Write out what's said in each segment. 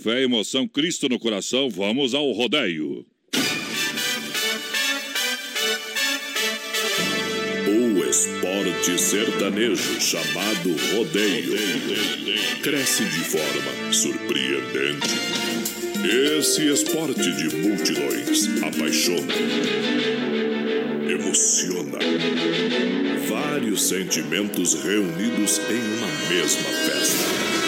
Fé, emoção, Cristo no coração, vamos ao rodeio. O esporte sertanejo chamado rodeio cresce de forma surpreendente. Esse esporte de multidões apaixona, emociona. Vários sentimentos reunidos em uma mesma festa.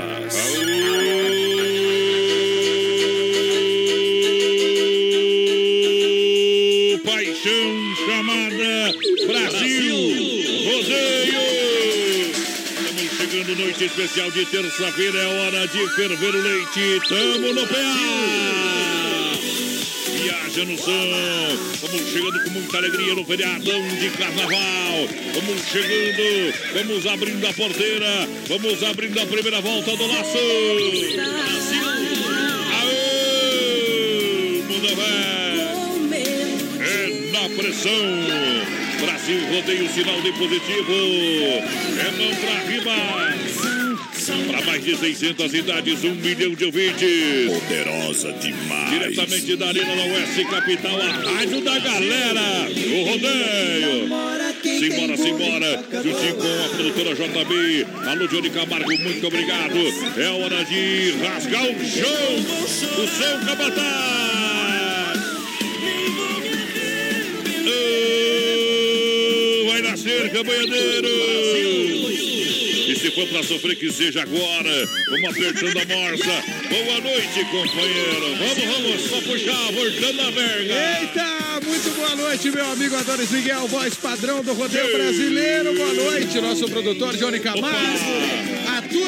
Chegando noite especial de terça-feira, é hora de ferver o leite. Tamo no pé. Viaja no som. Vamos chegando com muita alegria no feriadão de carnaval. Vamos chegando, vamos abrindo a porteira, vamos abrindo a primeira volta do laço. Aê, mundo velho. É na pressão. Brasil rodeio sinal de positivo. É mão pra riba. Para mais de 600 cidades, um milhão de ouvintes. Poderosa demais. Diretamente da Arena da Oeste Capital, a rádio da galera. O rodeio. Simbora, simbora. Juntinho com a produtora JB. Alô, Johnny Camargo, muito obrigado. É hora de rasgar o chão. O seu capataz. Cabanhadeiro. E se for pra sofrer, que seja agora. Vamos apertando a morsa. Boa noite, companheiro. Vamos, vamos, só puxar, voltando a verga. Eita, muito boa noite, meu amigo Adonis Miguel, voz padrão do rodeio brasileiro. Boa noite, nosso produtor Johnny Camargo. A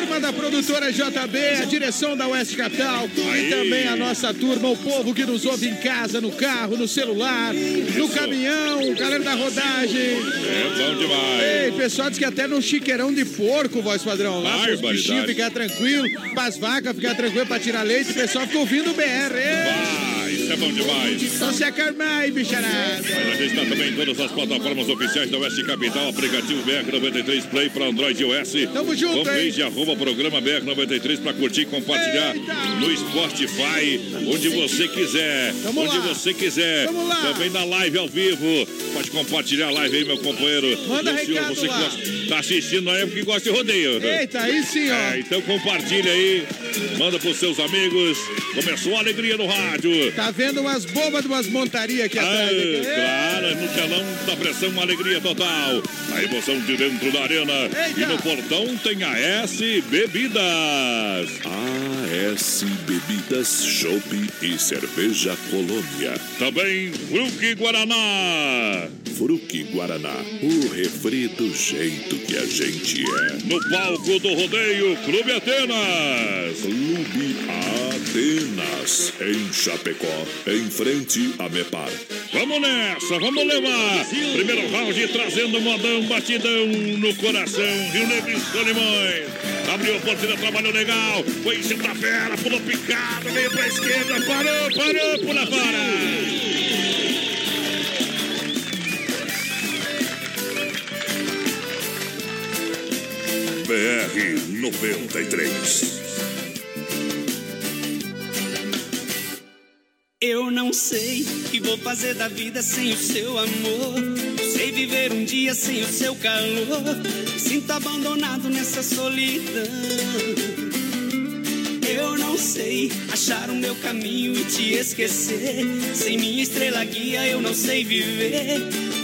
turma da produtora JB, a direção da Oeste Capital e também a nossa turma, o povo que nos ouve em casa, no carro, no celular, no caminhão, galera da rodagem. É bom demais. Ei, pessoal diz que até no chiqueirão de porco, voz padrão, lá para os bichinhos ficar tranquilo, para as vacas ficar tranquilo para tirar leite, o pessoal fica ouvindo o BR. Ei, isso é bom demais. Se acalmar aí, bicharada. Mas a gente está também em todas as plataformas oficiais da Oeste Capital, aplicativo BR93 Play para Android e iOS. Tamo junto, Fanpage arroba programa BR93 para curtir e compartilhar Eita. no Spotify, onde você quiser. Tamo onde lá. você quiser. Tamo lá. Também na live ao vivo. Pode compartilhar a live aí, meu companheiro. Manda recado você que lá. gosta, tá assistindo na época que gosta de rodeio. Eita, aí sim, ó. É, então compartilha aí, manda pros seus amigos. Começou a alegria no rádio. Tá vendo umas bombas de umas montarias aqui atrás. aqui. claro, no telão da pressão, uma alegria total. A emoção de dentro da arena. Eita. E no portão tem a S Bebidas. AS Bebidas, Chopp e Cerveja Colônia. Também Fruque Guaraná. Fruque Guaraná, o refri do jeito que a gente é. No palco do rodeio, Clube Atenas. Clube Atenas, em Chapecó, em frente a Mepar. Vamos nessa, vamos levar. Primeiro round trazendo modão, batidão no coração. Rio Negro e Solimões. Abriu a porteira, trabalhou legal. Foi em cima da fera, pulou picado, veio pra esquerda, parou, parou, pula fora. BR 93. Eu não sei o que vou fazer da vida sem o seu amor. Sei viver um dia sem o seu calor. Sinto abandonado nessa solidão. Eu não sei achar o meu caminho e te esquecer. Sem minha estrela guia eu não sei viver.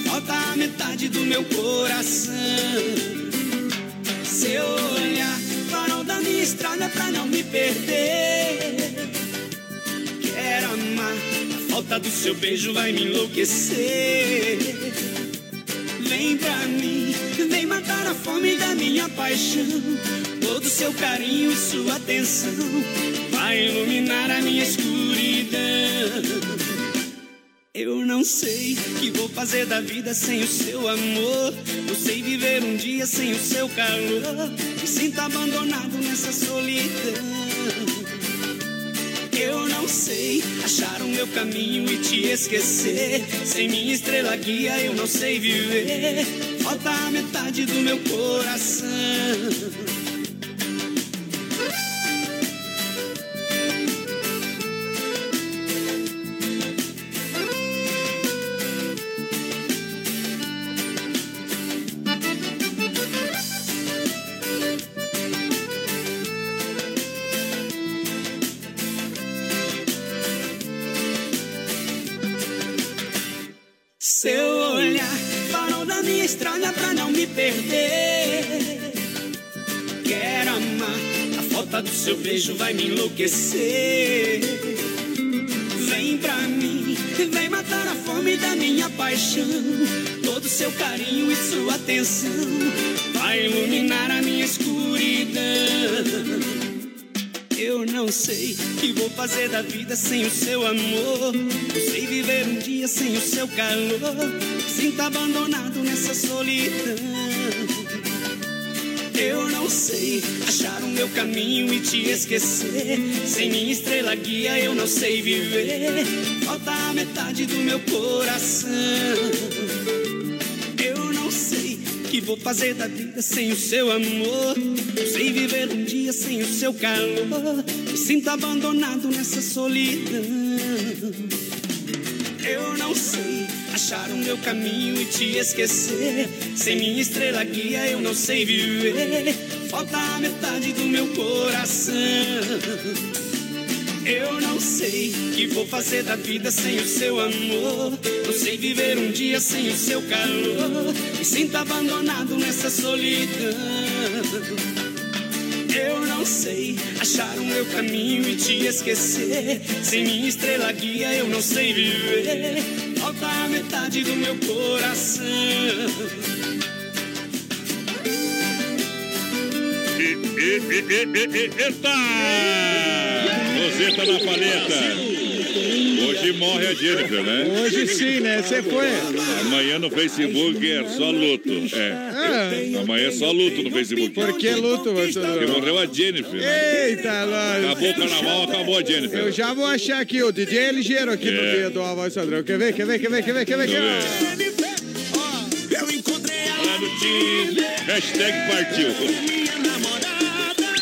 Falta a metade do meu coração. Seu olhar, farol da minha estrada pra não me perder. Falta do seu beijo vai me enlouquecer. Vem pra mim, vem matar a fome da minha paixão. Todo seu carinho e sua atenção vai iluminar a minha escuridão. Eu não sei o que vou fazer da vida sem o seu amor. Não sei viver um dia sem o seu calor. Me sinto abandonado nessa solidão. Eu não sei achar o meu caminho e te esquecer. Sem minha estrela guia eu não sei viver. Falta a metade do meu coração. Seu beijo vai me enlouquecer. Vem pra mim, vem matar a fome da minha paixão. Todo seu carinho e sua atenção vai iluminar a minha escuridão. Eu não sei o que vou fazer da vida sem o seu amor. Não sei viver um dia sem o seu calor. Sinto abandonado nessa solidão. Eu não sei achar o meu caminho e te esquecer. Sem minha estrela guia eu não sei viver. Falta a metade do meu coração. Eu não sei o que vou fazer da vida sem o seu amor. Não sei viver um dia sem o seu calor. Me sinto abandonado nessa solidão. Eu não sei achar o meu caminho e te esquecer. Sem minha estrela guia eu não sei viver. Falta a metade do meu coração. Eu não sei o que vou fazer da vida sem o seu amor. Não sei viver um dia sem o seu calor. Me sinto abandonado nessa solidão. Eu não sei achar o meu caminho e te esquecer. Sem minha estrela guia eu não sei viver. Falta a metade do meu coração. E, e, e, e, e, e, eita! Roseta na paleta. Hoje morre a Jennifer, né? Hoje sim, né? Você foi. Amanhã no Facebook é só luto. É. Ah, Amanhã é só luto no Facebook. por que luto, Porque morreu a Jennifer. Eita, nós. Acabou o carnaval, acabou a Jennifer. Eu já vou achar aqui o DJ é ligeiro aqui no É. meio do Alvoz Sadrão. Quer ver? Quer ver? Quer ver? Quer ver? Quer ver? Quer ver? Eu encontrei a Lá no time. Hashtag partiu.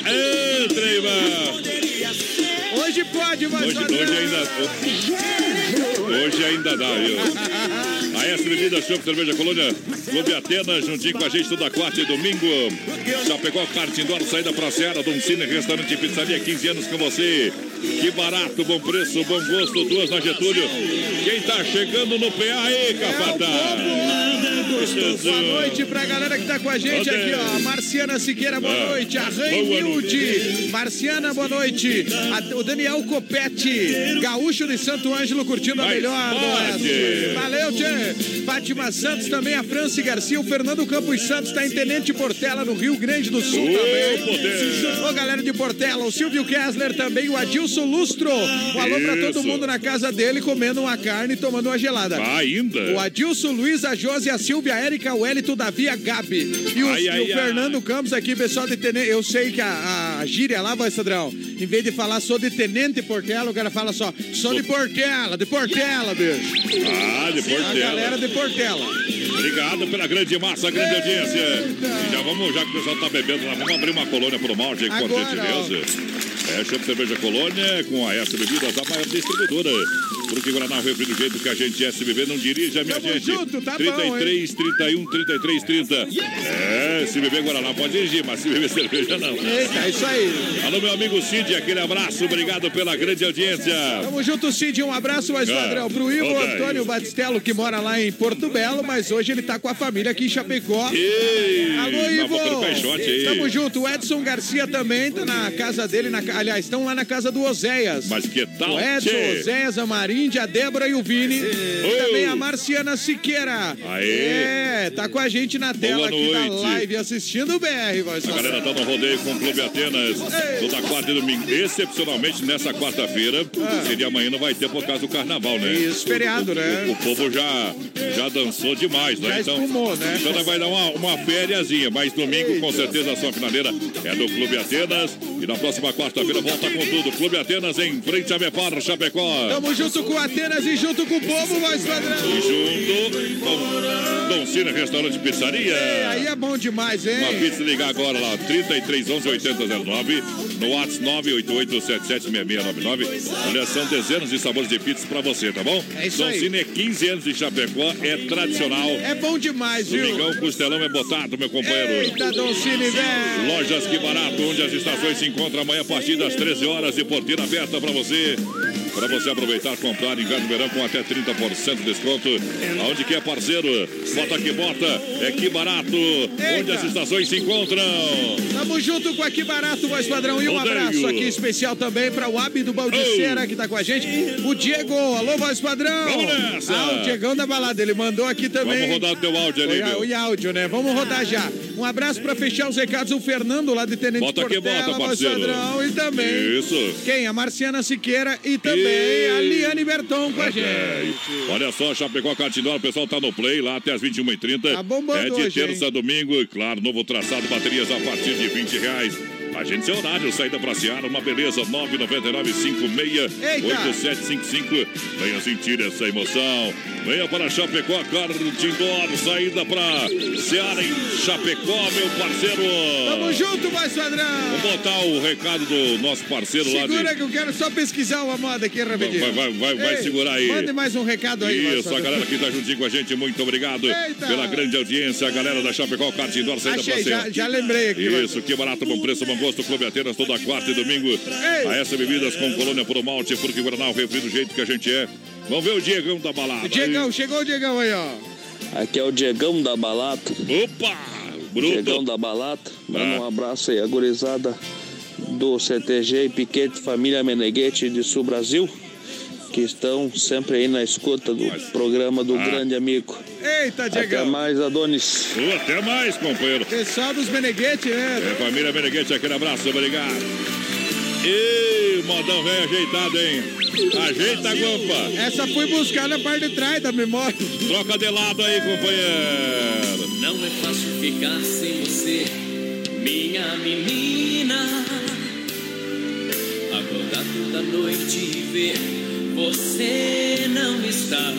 Entra, Ivan. Hoje pode, mas Hoje, hoje ainda. Hoje ainda dá, viu? A S Bebida Show Cerveja Colônia, Clube Atenas, juntinho com a gente toda quarta e domingo. Chapecó Kart Indoor, saída pra Serra, Dom Cine, restaurante e pizzaria, 15 anos com você. Que barato, bom preço, bom gosto, duas na Getúlio. Quem tá chegando no PA aí, Capataz? Boa noite pra galera que tá com a gente aqui, ó. Marciana Siqueira, boa Ah, noite. A boa Rainilde. Marciana, boa noite. A- o Daniel Copete, gaúcho de Santo Ângelo, curtindo a melhor. Valeu, Tchê. Fátima Santos também, a Franci Garcia, o Fernando Campos Santos tá em Tenente Portela, no Rio Grande do Sul Ô, também. poder. Ô, galera de Portela, o Silvio Kessler também, o Adilson Lustro. Um alô pra todo mundo na casa dele, comendo uma carne e tomando uma gelada. Tá ainda. O Adilson, Luiz, a Josi, a Silvia, a Érica, o Elito, o Davi, a Gabi. E, os- Ai, e ai, o ai. Fernando Campos aqui, pessoal de tenente. Eu sei que a, a gíria lá, vai, Sadrão, em vez de falar sou de tenente Portela, o cara fala só, sou de Portela, de Portela, bicho. Ah, de A galera de Portela. Obrigado pela grande massa, grande audiência. E já vamos, já que o pessoal tá bebendo, lá, vamos abrir uma colônia pro malte, com Agora, gentileza. É, Chopp Cerveja Colônia, com a S Bebidas, a maior distribuidora. Porque Guaraná Refri do jeito que a gente é SBB, não dirija, minha Tamo gente. junto, tá bom, 33, 31, 33, 30. É, se beber Guaraná pode dirigir, mas se beber cerveja não. Eita, é isso aí. Alô, meu amigo Cid, aquele abraço, obrigado pela grande audiência. Tamo junto, Cid. Um abraço, mais Ah, padrão. Pro Ivo daí. Antônio Batistello, que mora lá em Porto Belo, mas hoje ele tá com a família aqui em Chapecó. Ei, Alô, Ivo! Tamo junto. O Edson Garcia também tá na casa dele, na, ca- aliás, estão lá na casa do Oséias. Mas que tal, O Edson, tchê? Oséias, a Marinde, a Débora e o Vini. E também a Marciana Siqueira. Aê. É, tá com a gente na tela Boa aqui da noite. live assistindo o BR, voz A galera tá no rodeio com o Clube Atenas toda quarta e domingo. Excepcionalmente nessa quarta-feira, seria amanhã, não vai ter por causa do carnaval, né? Ah. Isso, feriado, o, né? O, o povo já, já dançou demais, né? Já espumou, né? Então vai dar uma, uma fériazinha, mas domingo com certeza a sua finaleira é do Clube Atenas. E na próxima quarta-feira volta com tudo. Clube Atenas em frente a Mepar, Chapecó. Tamo junto com Atenas e junto com o povo, voz padrão. E junto com Dom Cine Restaurante Pizzaria. É, aí é bom demais, hein? Uma pizza ligar agora lá, 3311 8009, no WhatsApp 988776699. Olha, são dezenas de sabores de pizza pra você, tá bom? É isso Dom aí. Cine é 15 anos de Chapecó, é tradicional. É bom demais, viu? Domingão, costelão é botado, meu companheiro. Eita, Dom Cine, velho. Lojas Que Barato, onde as estações se encontram amanhã a partir das 13 horas e porteira aberta para você. Para você aproveitar, comprar inverno e verão com até 30% de desconto. Aonde que é parceiro? Bota que bota, é que barato. Onde as estações se encontram. Tamo junto com Aqui Barato, voz padrão. E um Rodeio. abraço aqui especial também para o Abi do Baldiceira, que tá com a gente. O Diego, alô, voz padrão. Vamos nessa. Ah, o Diegão da balada, ele mandou aqui também. Vamos rodar o teu áudio ali, meu. oi, áudio, né? Vamos rodar já. Um abraço para fechar os recados, o Fernando lá de Tenente Bota que Portela, bota, parceiro. E também. Isso. Quem? A Marciana Siqueira e também E- a Liane Berton com a gente. Olha só, Chapecó Cartidora, o pessoal tá no play lá até as 21h30. Tá bombando É de hoje, terça a domingo, e claro, novo traçado, baterias a partir de 20 reais. Agência Horário, saída pra Seara, uma beleza, 999-56-8755. Venha sentir essa emoção. Venha para Chapecó, Cartidor, saída pra Seara em Chapecó, meu parceiro. Tamo junto, voz padrão. Vou botar o recado do nosso parceiro lá de... Segura que eu quero só pesquisar uma moda aqui rapidinho. Vai, vai, vai, vai Ei, segurar aí. Mande mais um recado aí. Isso, a galera que tá juntinho com a gente, muito obrigado Eita. pela grande audiência. A galera da Chapecó, Kart Indoor, saída pra Achei, ser. já, já lembrei aqui. Isso, que barato, bom preço, bom gosto, Clube Atenas, toda quarta e domingo. A essa bebidas com colônia por malte, porque Guaraná, o refri do jeito que a gente é. Vamos ver o Diegão da balada. Diegão, chegou o Diegão aí, ó. Aqui é o Diegão da Balata. Opa! Diegão Bruto. da Balata. Manda Ah. um abraço aí, a gurizada do CTG e Piquete Família Meneghete de Sul Brasil, que estão sempre aí na escuta do programa do Ah. grande amigo. Eita, Até Diegão. mais, Adonis. Uh, Até mais, companheiro. Pessoal dos Meneghete, né? É, família Meneghete, aquele abraço, obrigado. Ê, modão velho ajeitado, hein? Ajeita a guampa. Essa fui buscar na parte de trás da memória. Troca de lado aí, companheiro. Não é fácil ficar sem você, minha menina. Acordar toda noite e ver você não está.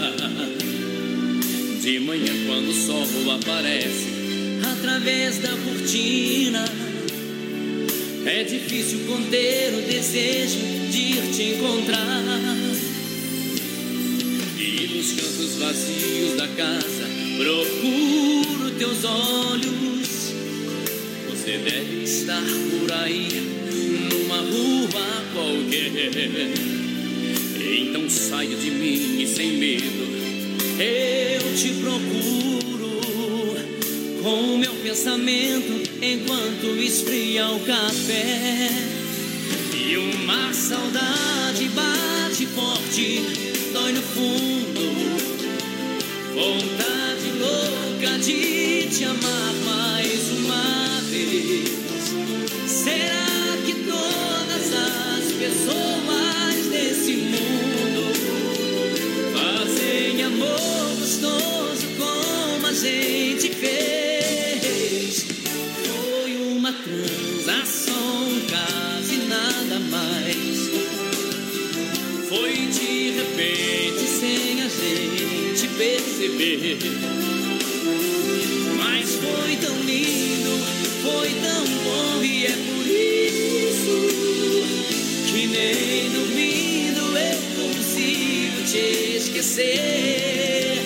De manhã, quando o sol aparece através da cortina, é difícil conter o desejo de ir te encontrar. E nos cantos vazios da casa procuro teus olhos. Você deve estar por aí, numa rua qualquer. Então saio de mim e sem medo eu te procuro. Com o meu pensamento enquanto esfria o café. E uma saudade bate forte, dói no fundo. Vontade louca de te amar mais uma vez. Será que todas as pessoas desse mundo fazem amor gostoso como a gente fez? Foi uma transação, quase nada mais. Foi de repente sem a gente perceber. Mas foi tão lindo, foi tão bom esquecer.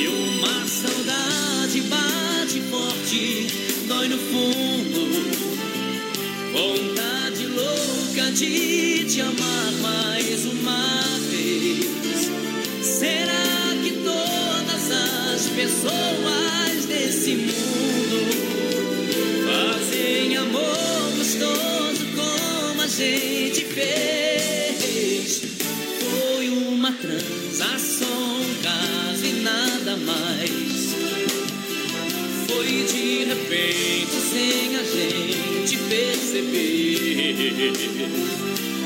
E uma saudade bate forte, dói no fundo. Vontade louca de te amar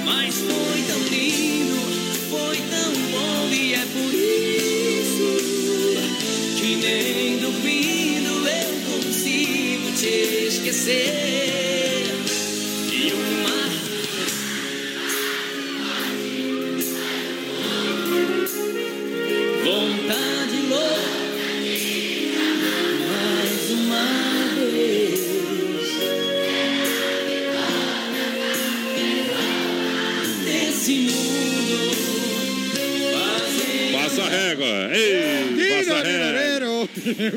Mas foi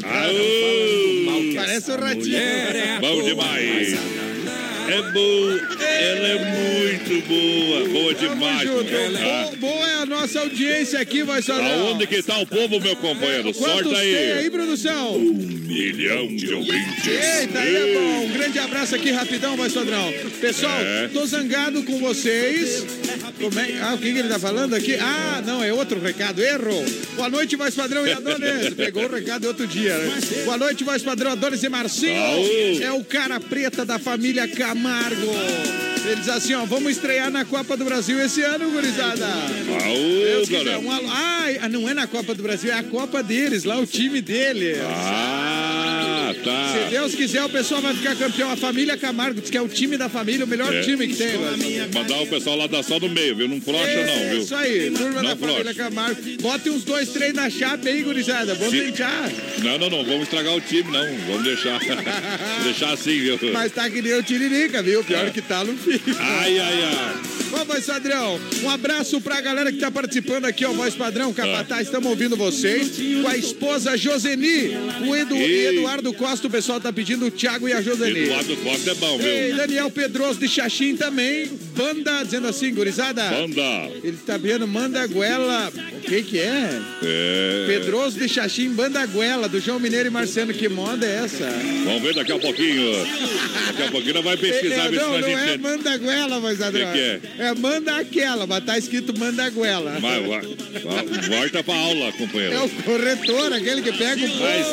Aô, Parece um ratinho. bom demais. É boa, ela é muito boa, boa demais. Ah, Bo- Boa é a nossa audiência aqui, vai só Aonde que tá o povo, meu companheiro? Quantos Sorta tem aí, aí. produção? Milhão de ouvintes. Eita, aí é bom. Um grande abraço aqui, rapidão, vai Sodrão. Pessoal, É. tô zangado com vocês. Como é- Ah, o que, que ele tá falando aqui? Ah, não, é outro recado. Erro. Boa noite, voz padrão e Adonis. Pegou o recado outro dia, né? Boa noite, voz padrão Adonis e Marcinho. Aô. É o cara preta da família Camargo. Ele diz assim, ó, vamos estrear na Copa do Brasil esse ano, gurizada. Aô, quiser, galera. um alô. Ah, não é na Copa do Brasil, é a Copa deles, lá o time dele. Ah, Se tá. Deus quiser, o pessoal vai ficar campeão. A família Camargo que é o time da família, o melhor É. time que tem. Mandar o pessoal lá da sal do meio, viu? Não frocha não, É viu? Isso aí, turma Não da família. Camargo. Bote uns dois, três na chapa aí, gurizada. Vamos Sim. tentar. Não, não, não, vamos estragar o time, não. Vamos deixar. deixar assim, viu? Mas tá que nem o Tiririca, viu? Pior É. que tá no fim. Ai, ai, ai. Ô, Voz Padrão, um abraço pra galera que tá participando aqui, ó, Voz Padrão, Capataz, estamos ouvindo vocês. Com a esposa Joseni, o Edu. Eduardo Costa, o pessoal tá pedindo o Thiago e a Joseni. Eduardo Costa é bom, Ei, viu? Daniel Pedroso de Xaxim também. Banda, dizendo assim, gurizada. Banda. Ele tá vendo Mandaguela. O que que é? É. Pedroso de Xaxim, Bandaguela, do João Mineiro e Marciano. Que moda é essa? Vamos ver daqui a pouquinho. Daqui a pouquinho nós vai pesquisar, É, não, nós não é. Mandaguela, mas Adriano. Que que é? É Manda aquela, mas tá escrito Mandaguela. Vai, vai. vai. Volta pra aula, É companheiro. o corretor, aquele que pega o Mas,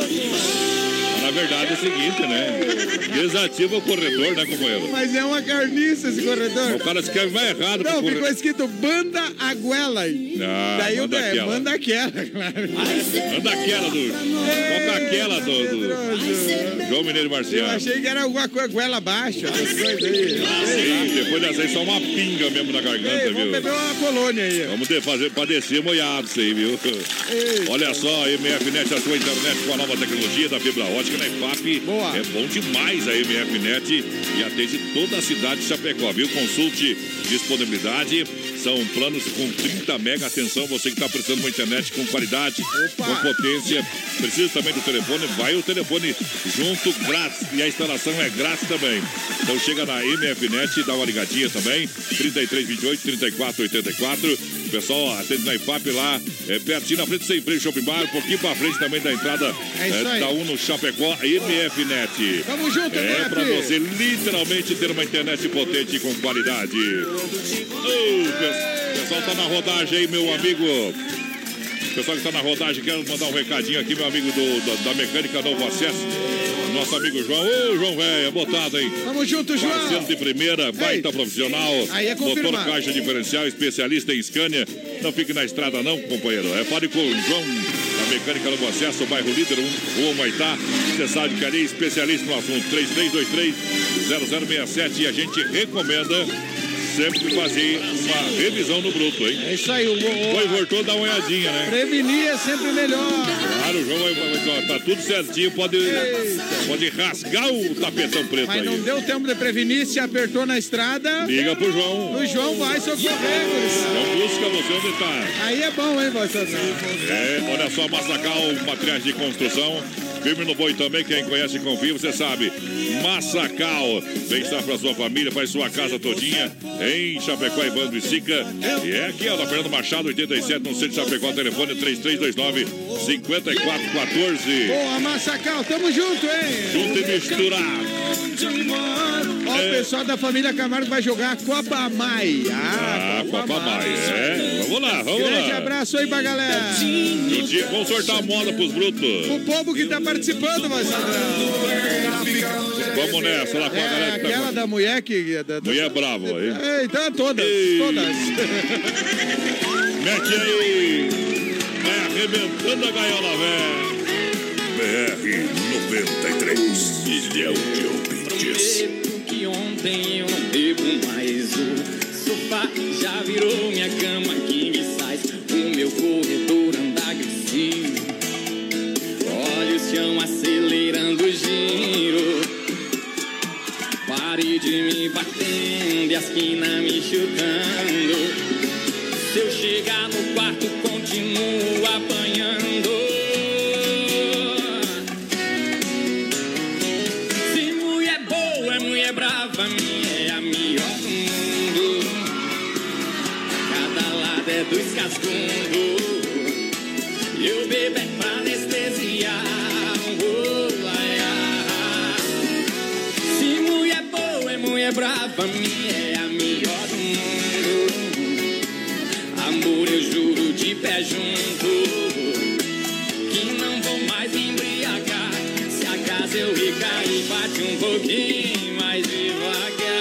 verdade é o seguinte, né? Desativa o corredor, né, companheiro? Mas é uma carniça esse corredor. O cara escreve mais errado Não, ficou corredor. escrito Banda Aguela. Ah, Daí o manda é, aquela. manda aquela, claro. Manda aquela do. É aquela do, do João Mineiro Eu Marciano? achei que era alguma coisa goela aí. Sim, depois dessa aí só uma pinga mesmo na garganta, Ei, vamos viu? beber uma colônia aí. Vamos ter, fazer pra descer molhado isso aí, viu? Olha só, MFNet, a sua internet com a nova tecnologia da fibra ótica na EFAP. Boa. É bom demais a MFNet e atende toda a cidade de Chapecó, viu? Consulte disponibilidade. São planos com 30 mega. Atenção, você que está precisando de uma internet com qualidade, Opa. com potência. Precisa também do telefone, vai o telefone junto grátis. E a instalação é grátis também. Então chega na MFNet, dá uma ligadinha também. 3328 3484. Pessoal atende na IFAP lá, é, pertinho na frente, sem frente, shopping bar, um pouquinho pra frente também da entrada É aí. da Uno Chapecó, MFNet. Tamo junto, É MF. pra você literalmente ter uma internet potente com qualidade. Pe- pessoal tá na rodagem aí, meu amigo. Pessoal que tá na rodagem, quero mandar um recadinho aqui, meu amigo do, da, da mecânica Novo Acesso. Nosso amigo João. Ô, João, velho, botado, hein? Tamo junto, Parceiro João. de primeira, baita profissional. Aí é Motor confirmado. caixa diferencial, especialista em Scania. Não fique na estrada não, companheiro. É fale com o João, da Mecânica Novo Acesso, bairro Líder, Rua Maitá. Você sabe que ali é especialista no assunto. 3323-0067 e a gente recomenda sempre fazer uma revisão no bruto, hein? É isso aí, o, o, Foi, voltou, dá uma olhadinha, né? prevenir é sempre melhor. Claro, o João vai, vai- vai- tá tudo certinho, pode, pode rasgar o tapetão preto Mas não aí. deu tempo de prevenir, se apertou na estrada. Liga pro João. O João vai gurizada. Não busca você onde tá. Aí é bom, hein, padrão? É, olha só, Massacal, materiais de construção. Firme no boi também, quem conhece e confia, você sabe. Massacal, bem-estar para sua família, faz sua casa todinha em Chapecó, Evandro e Sica. E é aqui, ó, da Fernando Machado, 87, no centro de Chapecó, telefone 3329 5414. Boa, Massacal, tamo junto, hein? Junto e misturado. Ó, o pessoal da família Camargo vai jogar Copa Mai. Ah, Ah, Copa Mai, é. Vamos lá, vamos Grande lá. abraço aí pra galera. Juntinho, vamos sortar a moda pros brutos. O povo que tá participando, vai Vamos nessa lá com a É galera que tá aquela da mulher que. Da, da- Mulher brava, hein? É, então todas, Ei. todas. Mete aí. Vai arrebentando a gaiola, velho. BR 93, milhão de ouvintes. Eu não bebo mais. O sofá já virou minha cama king size o meu corredor anda agressivo. Olha o chão acelerando o giro. Parede me batendo e a esquina me chutando. Se eu chegar no quarto continuo apanhando dois cascundos. E eu bebo é pra anestesiar. Oh, ai, ai. Se mulher boa é mulher brava, minha é a melhor do mundo. Amor, eu juro de pé junto que não vou mais embriagar. Se acaso eu recair, bate um pouquinho mais devagar.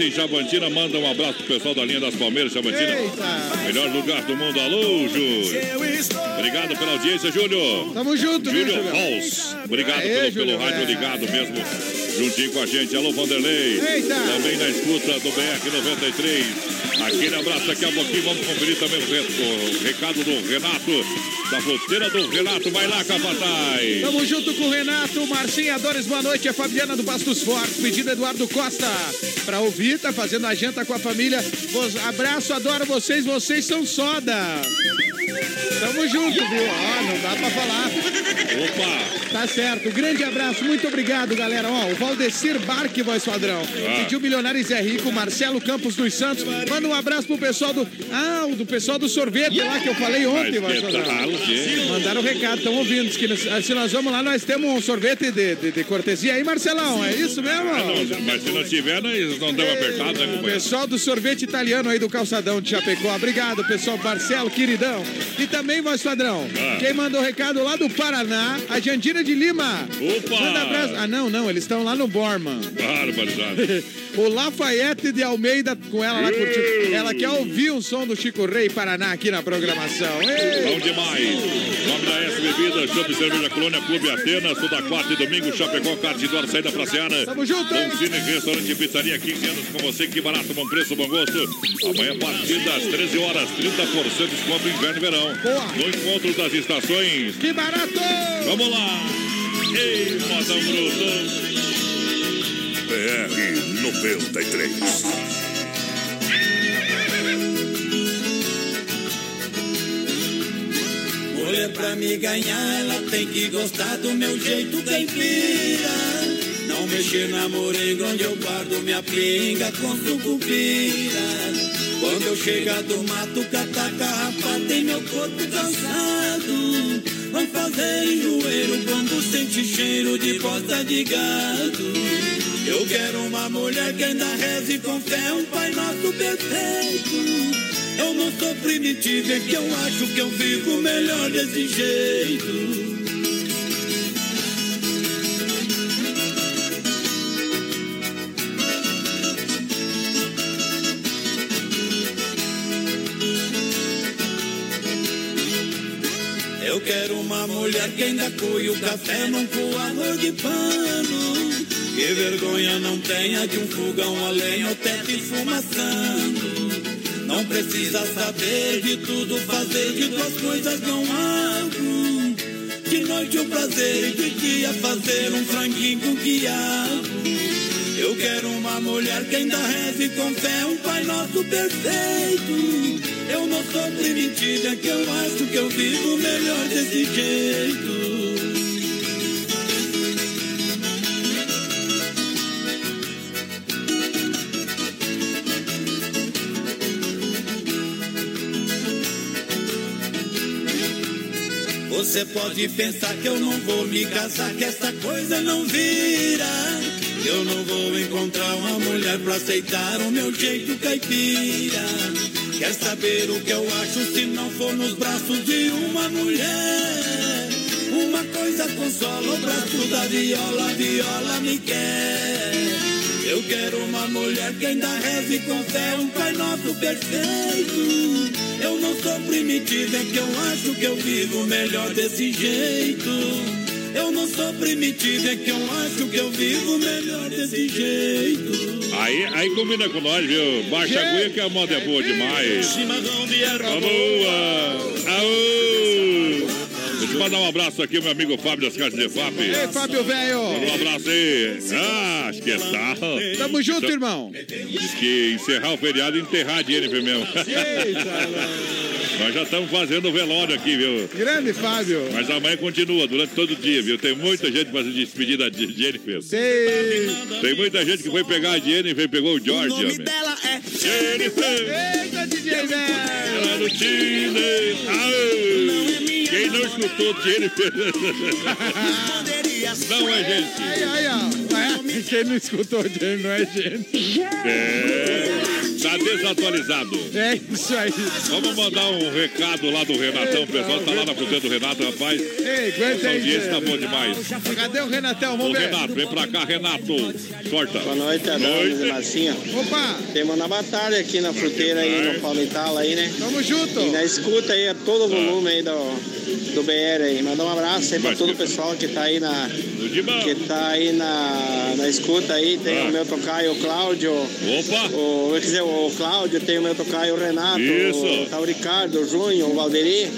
Audiência em Chavantina. Manda um abraço pro pessoal da linha das Palmeiras, Chavantina. Eita. Melhor lugar do mundo. Alô, Júlio. Obrigado pela audiência, Júlio. Tamo junto, Júlio? Halls. Obrigado Aê, pelo, Júlio, pelo rádio é. ligado mesmo, juntinho com a gente. Alô, Vanderlei. Eita. Também na escuta do BR 93. Aquele abraço daqui a pouquinho. Vamos conferir também o, re- o recado do Renato, da fruteira do Renato. Vai lá, Capataz. Tamo junto com o Renato, Marcinha Dores, boa noite. É Fabiana do Bastos Fortes, pedido Eduardo Costa. Pra ouvir, tá fazendo a janta com a família. Abraço, adoro vocês, vocês são soda. Tamo junto, viu? Ó, não dá pra falar. Opa! Tá certo. Grande abraço, muito obrigado, galera. Ó, o Valdecir Barque, voz padrão. Ah. Pediu Milionários é Rico, Marcelo Campos dos Santos. Manda um abraço pro pessoal do. Ah, o do pessoal do sorvete lá que eu falei ontem, voz padrão. Mandaram um recado, estão ouvindo. Diz que nós- se nós vamos lá, nós temos um sorvete de, de, de cortesia aí, Marcelão. É isso mesmo? Ah, não, mas se não tiver, nós não damos apertado, né, O companheiro? pessoal do sorvete italiano aí do calçadão de Chapecó. Obrigado, pessoal. Marcelo, queridão. E também, voz padrão, Ah. quem mandou recado lá do Paraná, a Jandira de Lima. Opa! Manda abraço. Ah, não, não, eles estão lá no Borman. Barbaridade. O Lafayette de Almeida com ela lá curtindo. Ela quer ouvir o som do Chico Rei Paraná aqui na programação. Ei! Bom demais. Nome da S Bebida, Chopp Cerveja Colônia, Clube Atenas, toda quarta e domingo, Chapecó, Cartidor, saída pra Seara. Tamo junto, hein? Bom Cine, Restaurante e Pizzaria, 15 anos com você, que barato, bom preço, bom gosto. Amanhã, a partir das 13 horas, 30% de desconto inverno e verão. Boa. No encontro das estações. Que barato! Vamos lá! Ei, modão bruto! BR 93. Mulher pra me ganhar, ela tem que gostar do meu jeito caipira. Não mexer na moringa onde eu guardo minha pinga com sucupira. Quando eu chegar do mato, catar carrapato tem meu corpo cansado. Vão fazer enjoeiro quando sente cheiro de bosta de gado. Eu quero uma mulher que ainda reze com fé um Pai Nosso perfeito. Eu não sou primitivo, é que eu acho que eu vivo melhor desse jeito. Uma mulher que ainda coe o café num coador de pano. Que vergonha não tenha de um fogão a lenha ou teto esfumaçando. Não precisa saber de tudo, fazer de duas coisas não abro. De noite o prazer e de dia fazer um franguinho com quiabo. Eu quero mulher que ainda reze com fé um Pai Nosso perfeito. Eu não sou primitiva, que eu acho que eu vivo melhor desse jeito. Você pode pensar que eu não vou me casar, que essa coisa não vira. Eu não vou encontrar uma mulher pra aceitar o meu jeito caipira. Quer saber o que eu acho se não for nos braços de uma mulher? Uma coisa consola o braço da viola, viola me quer. Eu quero uma mulher que ainda reze com fé um Pai Nosso perfeito. Eu não sou primitiva, é que eu acho que eu vivo melhor desse jeito. Eu não sou primitiva, é que eu acho que eu vivo melhor desse jeito. Aí, aí combina com nós, viu? Baixa a agulha que a moda é boa demais. Chimarrão de erva boa! Aô! Deixa eu mandar um abraço aqui, meu amigo Fábio das Casas de FAP. Ei, Fábio Velho. Um abraço aí. Ah, acho que está. Tamo junto, irmão. Diz que encerrar o feriado e enterrar Jennifer mesmo. Eita, Nós já estamos fazendo o velório aqui, viu? grande Fábio. Mas amanhã continua, durante todo o dia, viu? Tem muita gente fazendo despedida de Jennifer. Sei. Tem muita gente que foi pegar a Jennifer e pegou o George, homem. dela é Jennifer! Eita, DJ. Ela no Chile! Aô! Quem não escutou Jennifer não é gente. Aí, aí, ó. É, Quem não escutou gente não é gente. É. Tá desatualizado. É isso aí. Vamos mandar um recado lá do Renatão. O pessoal tá lá na fruteira do Renato, rapaz. Ei, aguenta Essa aí, audiência tá boa demais. Cadê o Renatão? Ô, Vamos ver. Renato, vem pra cá, Renato. Corta. Boa noite, Adonis e Marcinha. Opa, Temos na batalha aqui na fruteira aí, no Paulital aí, né? tamo junto. E na escuta aí, a todo o volume aí do, do BR aí. Mandar um abraço aí pra Vai, todo o pessoal que tá aí na, bom. que tá aí na, na escuta aí. Tem Ah. o meu tocaio, o Cláudio. Opa! O, quer dizer, o Cláudio, tem o meu tocaio, o Renato. Isso. O, tá o Ricardo, o Junho, o Valderi.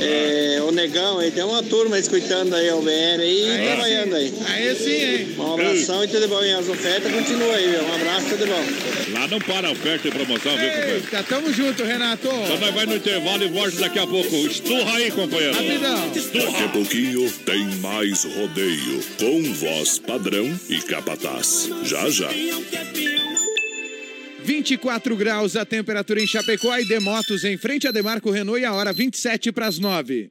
é, o Negão aí, tem uma turma escutando aí o BR aí e trabalhando aí. Aí sim, hein? Um abração e tudo bom. E as ofertas continuam aí, viu? Um abraço, tudo bom. Lá não para a oferta e promoção, viu, companheiro? Eita, tamo junto, Renato. Então nós vai no intervalo e volta daqui a pouco. Esturra aí, companheiro. Rapidão. Daqui a pouquinho tem mais rodeio com voz padrão e capataz. Já já. 24 graus a temperatura em Chapecó e Demotos em frente a Demarco Renault e a hora 27 para as 9.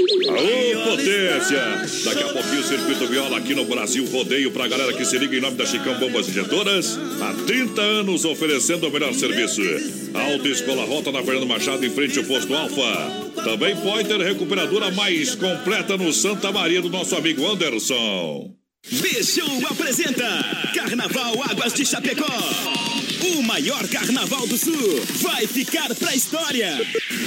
Aô, potência! Daqui a pouquinho o Circuito Viola aqui no Brasil Rodeio pra galera que se liga em nome da Chicão Bombas Injetoras. Há 30 anos oferecendo o melhor serviço. Autoescola Rota na Fernando Machado em frente ao posto Alfa. Também Pointer Recuperadora mais completa no Santa Maria do nosso amigo Anderson. Bichão apresenta Carnaval Águas de Chapecó. O maior carnaval do sul vai ficar pra história.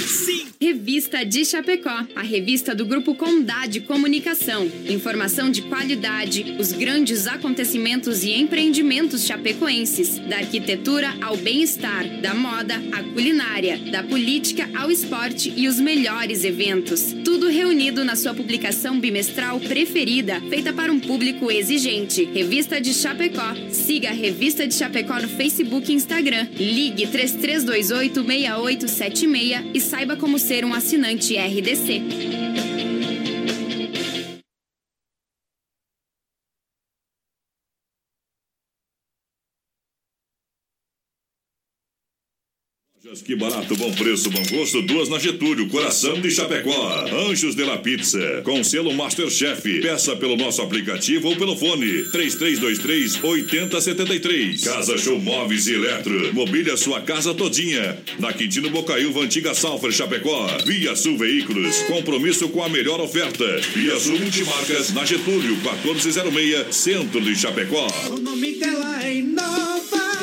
Sim. Revista de Chapecó, a revista do Grupo Condade Comunicação. Informação de qualidade, os grandes acontecimentos e empreendimentos chapecoenses, da arquitetura ao bem-estar, da moda à culinária, da política ao esporte e os melhores eventos. Tudo reunido na sua publicação bimestral preferida, feita para um público exigente. Revista de Chapecó. Siga a Revista de Chapecó no Facebook e Instagram. Ligue 3328 6876 e saiba como ser um assinante RDC. Que barato, bom preço, bom gosto. Duas na Getúlio, coração de Chapecó. Anjos de la Pizza, com selo Masterchef. Peça pelo nosso aplicativo ou pelo fone. 3323-8073. Casa Show Móveis e Eletro. Mobília sua casa todinha. Na Quintino Bocaiúva, antiga Salfer Chapecó. Via Sul Veículos. Compromisso com a melhor oferta. Via Sul Multimarcas, na Getúlio, 1406, centro de Chapecó. O nome dela é Inova.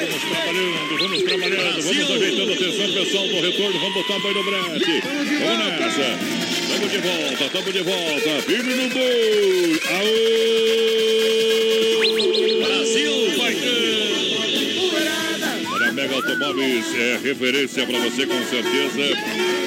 vamos trabalhando, vamos trabalhando, vamos ajeitando atenção, pessoal do retorno, vamos botar banho no brete. Vamos nessa. Estamos de volta, estamos de volta. Firme no boi. Aô! Automóveis é referência para você, com certeza.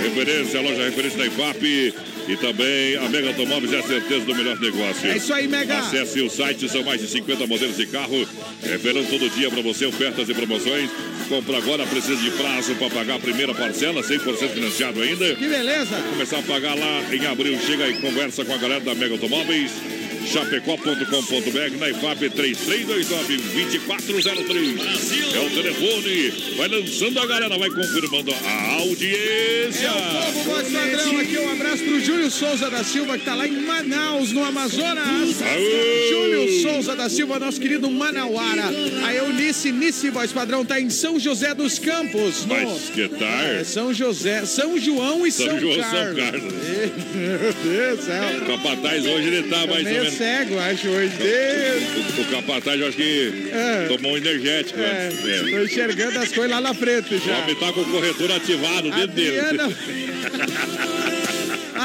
Referência, loja referência da IFAP. E também a Mega Automóveis é a certeza do melhor negócio. É isso aí, Mega. Acesse o site, são mais de 50 modelos de carro. Revelando todo dia para você ofertas e promoções. Compra agora, precisa de prazo para pagar a primeira parcela, 100% financiado ainda. Que beleza. Começar a pagar lá em abril. Chega e conversa com a galera da Mega Automóveis. Chapecó.com.br na IFAP 3329-2403. É o telefone. Vai lançando a galera, vai confirmando a audiência. É o povo voz padrão aqui. Um abraço pro Júlio Souza da Silva, que tá lá em Manaus, no Amazonas. Aô! Júlio Souza da Silva, nosso querido Manauara. A Eunice Nice, voz padrão, tá em São José dos Campos. no- Mas que tal? É, São José, São João e São, São João e São Carlos. Carlos. Meu Deus do céu. Capataz hoje ele tá mais ou menos. Cego, acho, hoje. Deus. O, o capataz, eu acho que É. tomou um energético É, antes. É. tô enxergando as coisas lá na frente O já. homem tá com o corretor ativado dentro dele.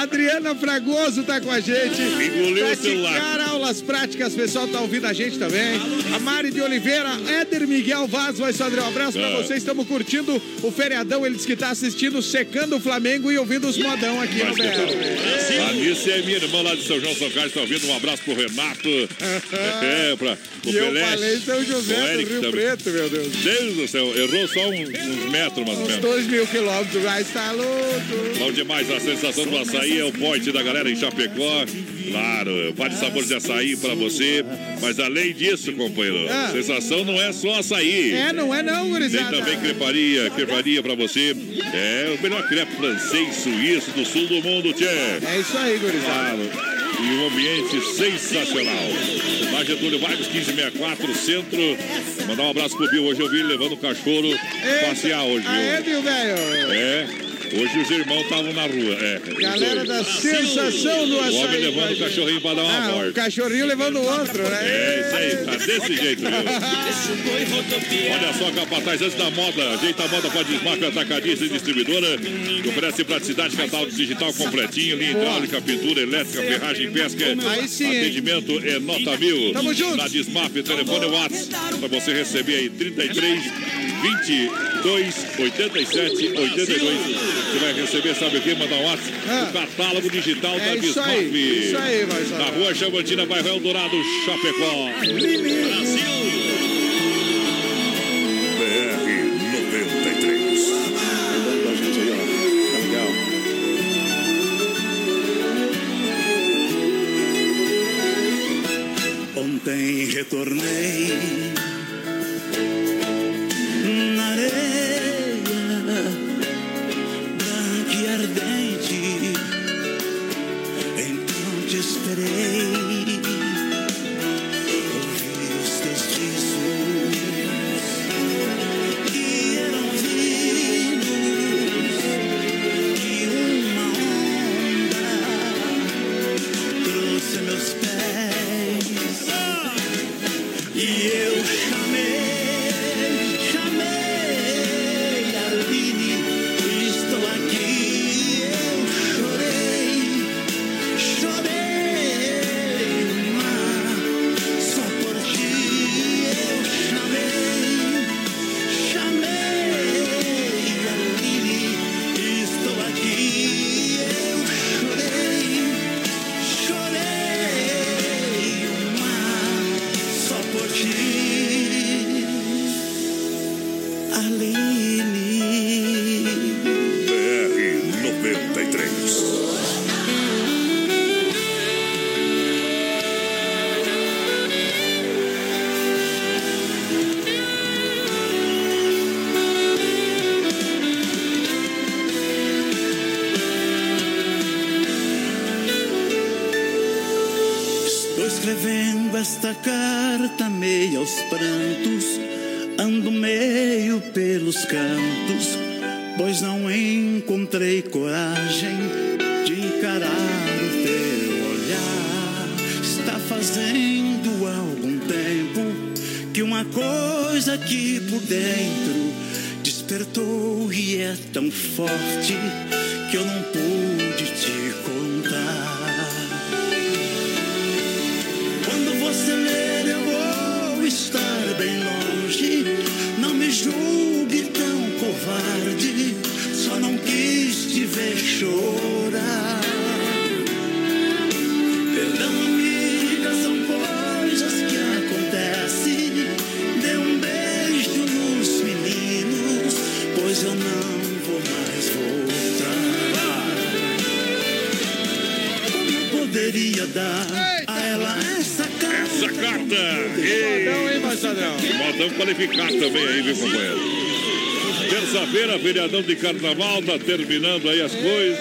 Adriana... Fragoso tá com a gente. Engoliu o celular. Praticar aulas práticas, pessoal tá ouvindo a gente também. A Mari de Oliveira, Éder Miguel Vaz, vai Sandré, um abraço pra É. vocês. Estamos curtindo o feriadão. Ele disse que tá assistindo, secando o Flamengo e ouvindo os modão aqui no Mas que tudo. BR. A Alice é minha irmã lá de São João São Carlos, tá ouvindo? Um abraço pro Renato. É, pra, pro E eu Pelé. falei São José o do Eric Rio também. Preto, meu Deus. Deus do céu, errou só um- uns metros mais ou Uns menos. dois mil quilômetros, mas tá louco. Bom demais a sensação do açaí açaí é o point da galera em Chapecó. Claro, vários sabores de açaí pra você. Mas além disso, companheiro, Ah. sensação não é só açaí. É, não é não, Tem gurizada. também creparia, creparia pra você. É o melhor crepe francês, suíço do sul do mundo, tchê. É isso aí, gurizada. Claro. E um ambiente sensacional. Na Getúlio Vargas, 1564, centro. Mandar um abraço pro Bill. Hoje eu vi ele levando o cachorro passear hoje, viu? viu, velho? É. Hoje os irmãos estavam na rua. É. Galera da aí. sensação do O homem açaí. levando o cachorrinho pra dar uma Ah, o morte. cachorrinho levando o outro, né? É isso aí, tá desse jeito, viu? Olha só, Capataz, antes da moda, ajeita a moda para desmarca atacadista e distribuidora, que oferece praticidade, catálogo digital completinho, linha hidráulica, pintura elétrica, ferragem, pesca. Aí sim, hein? Atendimento é nota mil. Tamo junto. Na Desmap, telefone WhatsApp, para você receber aí 33 22 87 82. Você vai receber, sabe o que? Mandar um WhatsApp, o catálogo digital da É isso Desmap. aí, isso aí, vai Na rua Chavantina, bairro Eldorado, Chapecó. Brasil. Carta meio aos prantos, ando meio pelos cantos, pois não encontrei coragem de encarar o teu olhar. Está fazendo algum tempo que uma coisa aqui por dentro despertou e é tão forte Qualificado também aí, viu, companheiro? Terça-feira, feriadão de carnaval, tá terminando aí as coisas.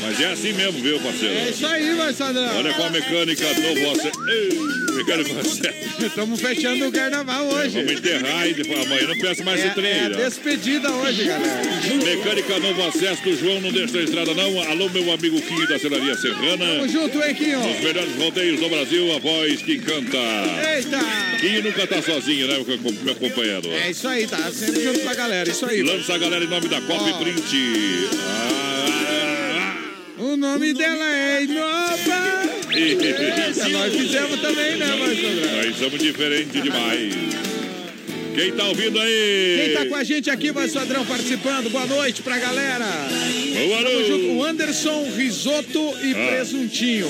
Mas é assim mesmo, viu, parceiro? É isso aí, Marcelão. Olha com a mecânica novo você. Ei, você. Estamos fechando o carnaval hoje. Vamos enterrar e depois amanhã não peça mais É, esse trem é despedida hoje, galera. Mecânica Novo Acesso do João, não deixa a estrada não. Alô, meu amigo Quinho da Celaria Serrana. Tamo junto, hein, Quinho? Os melhores rodeios do Brasil, a voz que canta. Eita! Quinho nunca tá sozinho, né, meu com- meu companheiro? É isso aí, tá sempre junto com a galera, isso aí. Lança a galera em nome da Cop Ó. Print. Ah, O nome dela é nós fizemos também, né, Marcelão? Nós somos diferentes demais. Quem tá ouvindo aí? Quem tá com a gente aqui, vai Padrão, participando. Boa noite pra galera. Boa noite. O Anderson, risoto e Ah. presuntinho.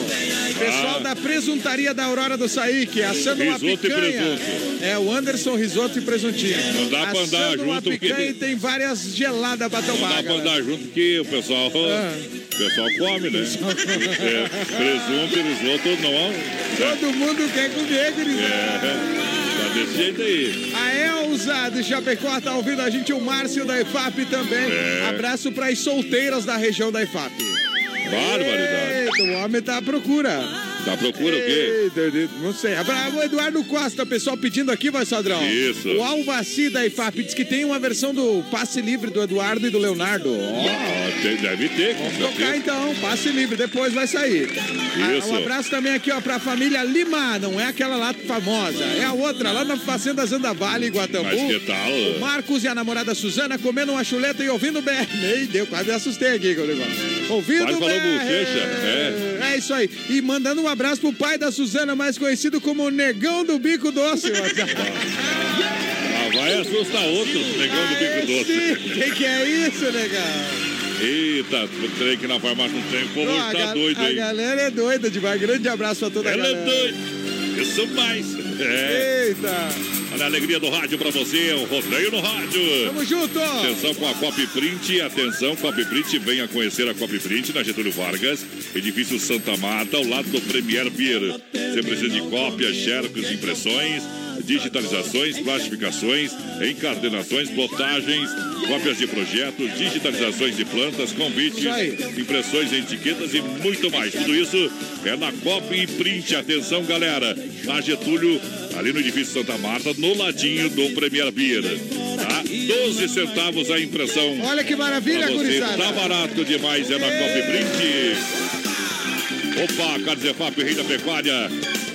Pessoal Ah. da presuntaria da Aurora do Saíque, assando uma Risoto e picanha. presunto. É, o Anderson, risoto e presuntinho. Não dá pra andar Assando uma junto, porque- picanha e tem várias geladas pra Não tomar, dá pra galera. andar junto que o pessoal Ah. O pessoal come, né? É, presunto, risoto, não. Todo mundo quer comer, gurizada. É, tá desse jeito aí. A Elza de Chapecó tá ouvindo a gente, o Márcio da IFAP também. É. Abraço para as solteiras da região da IFAP. Barbaridade. O homem tá à procura. Tá à procura o quê? Não sei. Abra- O Eduardo Costa, pessoal pedindo aqui, vai, Sadrão. Isso. O Alvaci da IFAP diz que tem uma versão do passe livre do Eduardo e do Leonardo. Ó. Ah, tem- deve ter, com Vamos tocar certeza. então, passe livre, depois vai sair. Ah, Isso. Um abraço também aqui, ó, pra família Lima, não é aquela lá famosa, é a outra, lá na Fazenda Zanda Vale, em Guatambu. Mas que tal? O Marcos e a namorada Suzana comendo uma chuleta e ouvindo o BR. Ei, deu, quase assustei aqui com o negócio. Ouvindo Quase bochecha, é. É isso aí. E mandando um abraço pro pai da Suzana, mais conhecido como Negão do Bico Doce. Ah, vai assustar outros, negão do bico doce. O que, que é isso, negão? Eita, trem que na farmácia não tem. O povo a, tá doido a aí. galera é doida demais. Grande abraço pra toda a Ela é galera. doida. Eu sou mais. É. Eita. Olha a alegria do rádio pra você, o rodeio no rádio. Tamo junto. Atenção com a Copy Print, atenção, Copy Print, venha conhecer a Copy Print na Getúlio Vargas, edifício Santa Marta, ao lado do Premier Beer. Você precisa de cópias, xerox, impressões, digitalizações, plastificações, encardenações, botagens, cópias de projetos, digitalizações de plantas, convites, impressões etiquetas e muito mais. Tudo isso é na Copy Print. Atenção, galera, na Getúlio, ali no edifício Santa Marta, no ladinho do Premier Beer. Tá? 12 centavos a impressão. Olha que maravilha, você, gurizada. tá barato demais, é na Copy Print. Opa, Carnes EFAP, Rei da Pecuária.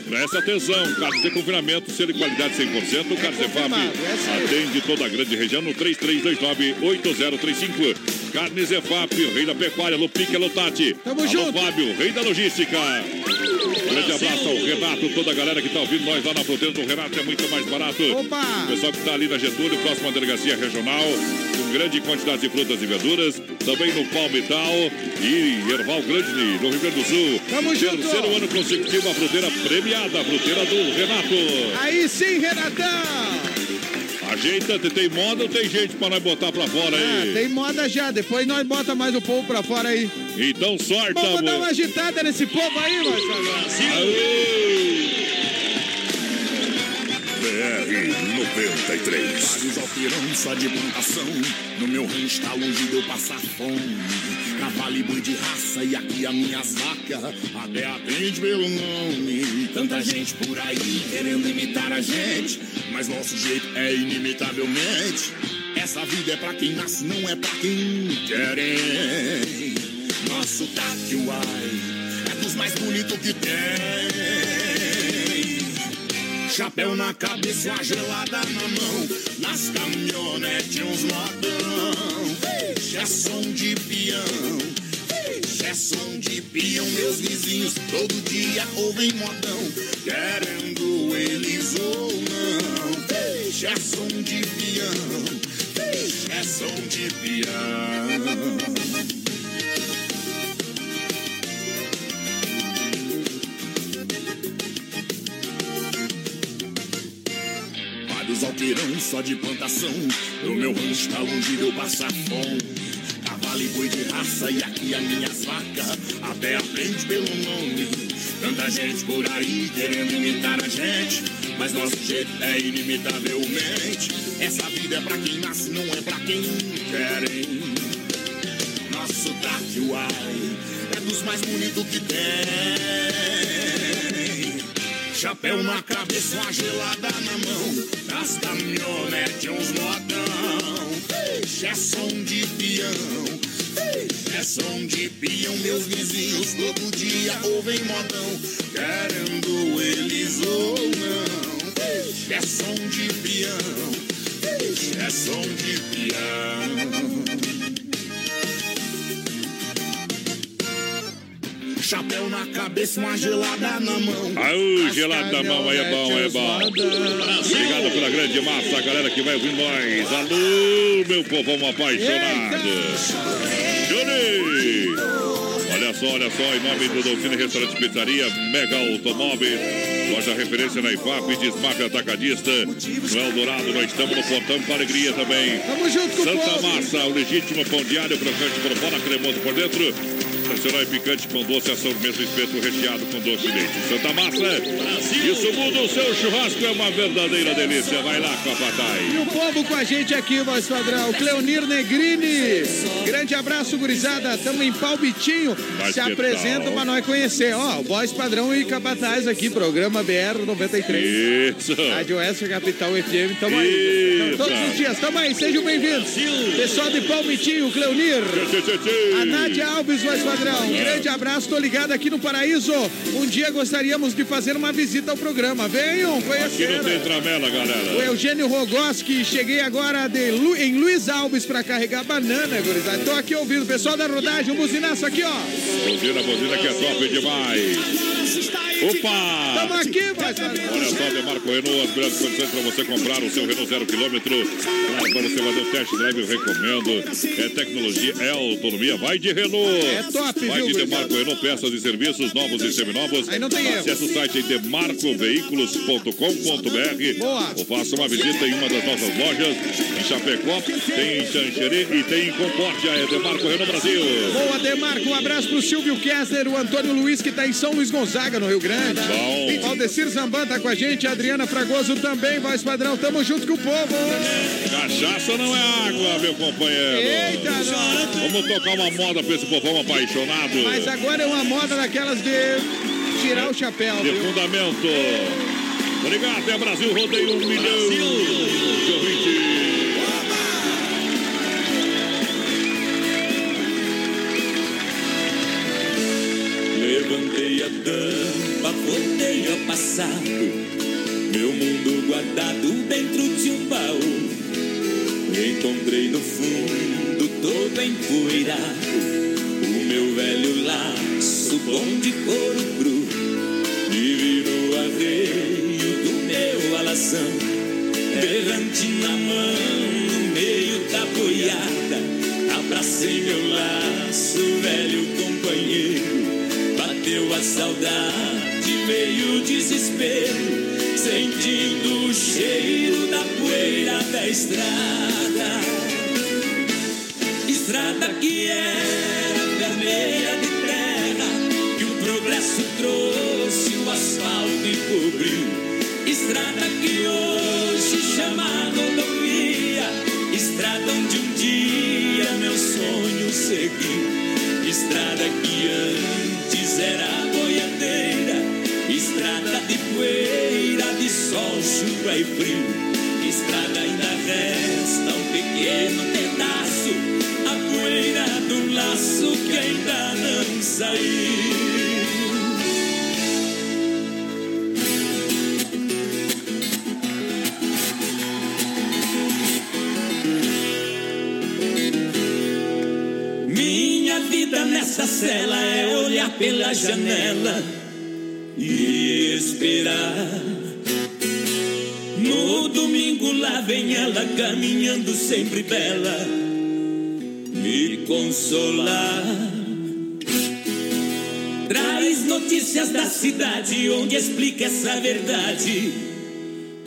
Presta atenção, carnes de confinamento, selo e qualidade 100%. Carnes EFAP confirmado, é sim. atende toda a grande região no 3329-8035. Carnes EFAP, Rei da Pecuária, Lupique Lotati. Tamo Alô, junto. Fábio, Rei da Logística. Grande abraço ao Renato, toda a galera que tá ouvindo nós lá na fronteira do Renato é muito mais barato. Opa! O pessoal que está ali na Getúlio, próximo à delegacia regional, com grande quantidade de frutas e verduras, também no Palmital e Erval Grande, no Rio Grande do Sul. Tamo junto! Terceiro ano consecutivo, a fruteira premiada, a fruteira do Renato. Aí sim, Renatão. Ajeita, tem moda ou tem gente para nós botar pra fora Ah, aí? tem moda já, depois nós bota mais o povo pra fora aí. Então sorta, Vamos dar amor. uma agitada nesse povo aí, Marcelo. BR 93. Vários alqueirão só de plantação. No meu rancho tá longe de eu passar fome. Cavalo e boi de raça e aqui as minhas vacas até atende pelo nome. Tanta gente por aí querendo imitar a gente, mas nosso jeito é inimitavelmente. Essa vida é pra quem nasce, não é pra quem quer. Nosso taque, uai, é dos mais bonitos que tem. Chapéu na cabeça, uma gelada na mão. Nas caminhonetes, uns modão. Vixe, é som de peão. Vixe, é som de peão. Meus vizinhos todo dia ouvem modão. Querendo eles ou não. Vixe, é som de peão. Vixe, é som de peão. Só de plantação. No meu rancho tá longe de eu passar fome. Cavalo e boi de raça e aqui as minhas vacas. Até aprende pelo nome. Tanta gente por aí querendo imitar a gente. Mas nosso jeito é inimitavelmente. Essa vida é pra quem nasce, não é pra quem quer. hein? Nosso taque, uai, é dos mais bonitos que tem. Chapéu na cabeça, uma gelada na mão. Nas caminhonetes, uns modão. É som de peão. É som de peão. Meus vizinhos todo dia ouvem modão. Querendo eles ou não. É som de peão. É som de peão. Chapéu na cabeça, uma gelada na mão. Aú, gelado na mão, aí é bom, é bom. Obrigado pela grande massa, a galera que vai ouvir nós. Alô, meu povão apaixonado. Juni! Olha só, olha só, em nome do Dolcine Restaurante e Pizzaria, Mega Automóveis, loja referência na IFAP, Desmafia Atacadista, no Eldorado, nós estamos no Portão para Alegria também. Tamo junto com o Santa povo. Massa, o legítimo pão diário, crocante por fora, cremoso por dentro. Tradicional e picante pão doce, ação mesmo espeto recheado com doce de leite. Santa Massa, isso muda o seu churrasco, é uma verdadeira delícia. Vai lá, Capataz. E o povo com a gente aqui, voz padrão. Cleonir Negrini. Grande abraço, gurizada. Tamo em Palmitinho. Mas Se apresenta tal? pra nós conhecer. Ó, voz padrão e capataz aqui, programa BR 93. Isso. Rádio Oeste Capital FM. Tamo aí. Tamo todos os dias. Tamo aí. Sejam bem-vindos. Pessoal de Palmitinho, Cleonir. Tchê, tchê, tchê. A Nádia Alves, voz padrão. Um grande abraço. Tô ligado aqui no Paraíso. Um dia gostaríamos de fazer uma visita ao programa. Venham Aqui conhecer. não tem tramela, O galera. Eugênio Rogoski, cheguei agora de Lu- em Luiz Alves pra carregar banana, gurizada. Tô aqui ouvindo o pessoal da rodagem, um buzinaço aqui, ó. Buzina, buzina que é top demais. Opa! Tamo aqui. Olha só, Demarco Renault, as melhores condições para você comprar o seu Renault zero quilômetro. Claro, para você fazer o test drive, eu recomendo. É tecnologia, é autonomia. Vai de Renault. É top, Vai de? Demarco Renault, peças e serviços novos e seminovos. Aí não tem erro. Acesse o site em demarcoveículos.com.br Boa. ou faça uma visita em uma das nossas lojas. Em Chapecó, tem em Xanxerê e tem em Concórdia. É Demarco Renault Brasil. Boa, Demarco. Um abraço pro Silvio Kessler, o Antônio Luiz, que tá em São Luís Gonzaga, no Rio Grande. Bom. Valdecir Zamban tá com a gente, a Adriana Fragoso também, voz padrão. Tamo junto com o povo. Cachaça não é água, meu companheiro. Eita, nós. Vamos tocar uma moda pra esse povão apaixonado. Mas agora é uma moda daquelas de tirar o chapéu, De viu? fundamento. Obrigado, é Brasil Rodeio um milhão de ouvintes. Levantei a tampa, voltei ao passado. Meu mundo guardado dentro de um baú. Me encontrei no fundo, todo empoeirado. Velho laço, bom de couro cru. Me vi no arreio do meu alazão. Berrante na mão, no meio da boiada. Abracei meu laço, velho companheiro. Bateu a saudade, veio o desespero. Sentindo o cheiro da poeira da estrada. Estrada que era frio. Estrada ainda resta um pequeno pedaço, a poeira do laço que ainda não saiu. Minha vida nessa cela é olhar pela janela caminhando sempre bela, me consolar. Traz notícias da cidade onde explica essa verdade.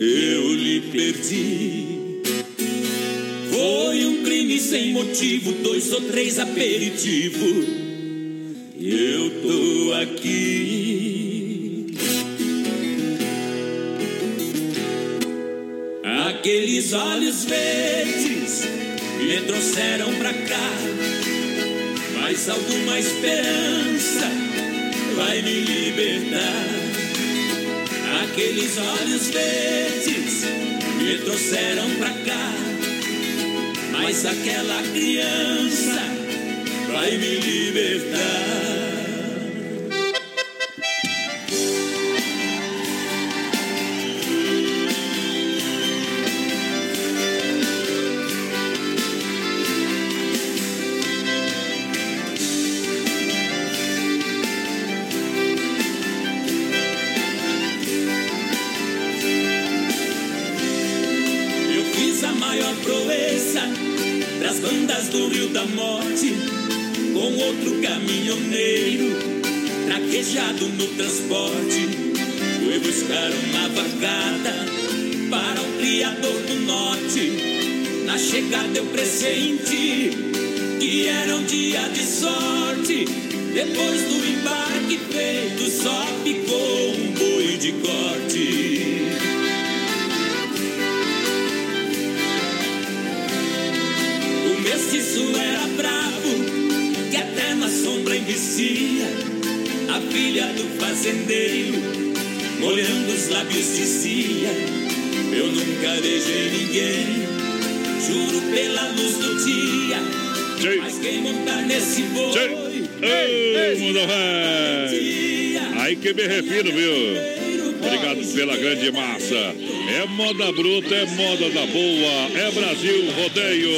Eu lhe perdi. Foi um crime sem motivo, dois ou três aperitivos. Trouxeram pra cá. Mas alguma esperança vai me libertar. Aqueles olhos verdes me trouxeram pra cá. Mas aquela criança vai me libertar. Envicia. A filha do fazendeiro, molhando os lábios, dizia: Eu nunca beijei ninguém, juro pela luz do dia. Mas quem montar nesse boi. Ô, mundo velho. Aí que me refiro, viu? Obrigado pela grande massa. É moda bruta, é moda da boa, é Brasil Rodeio.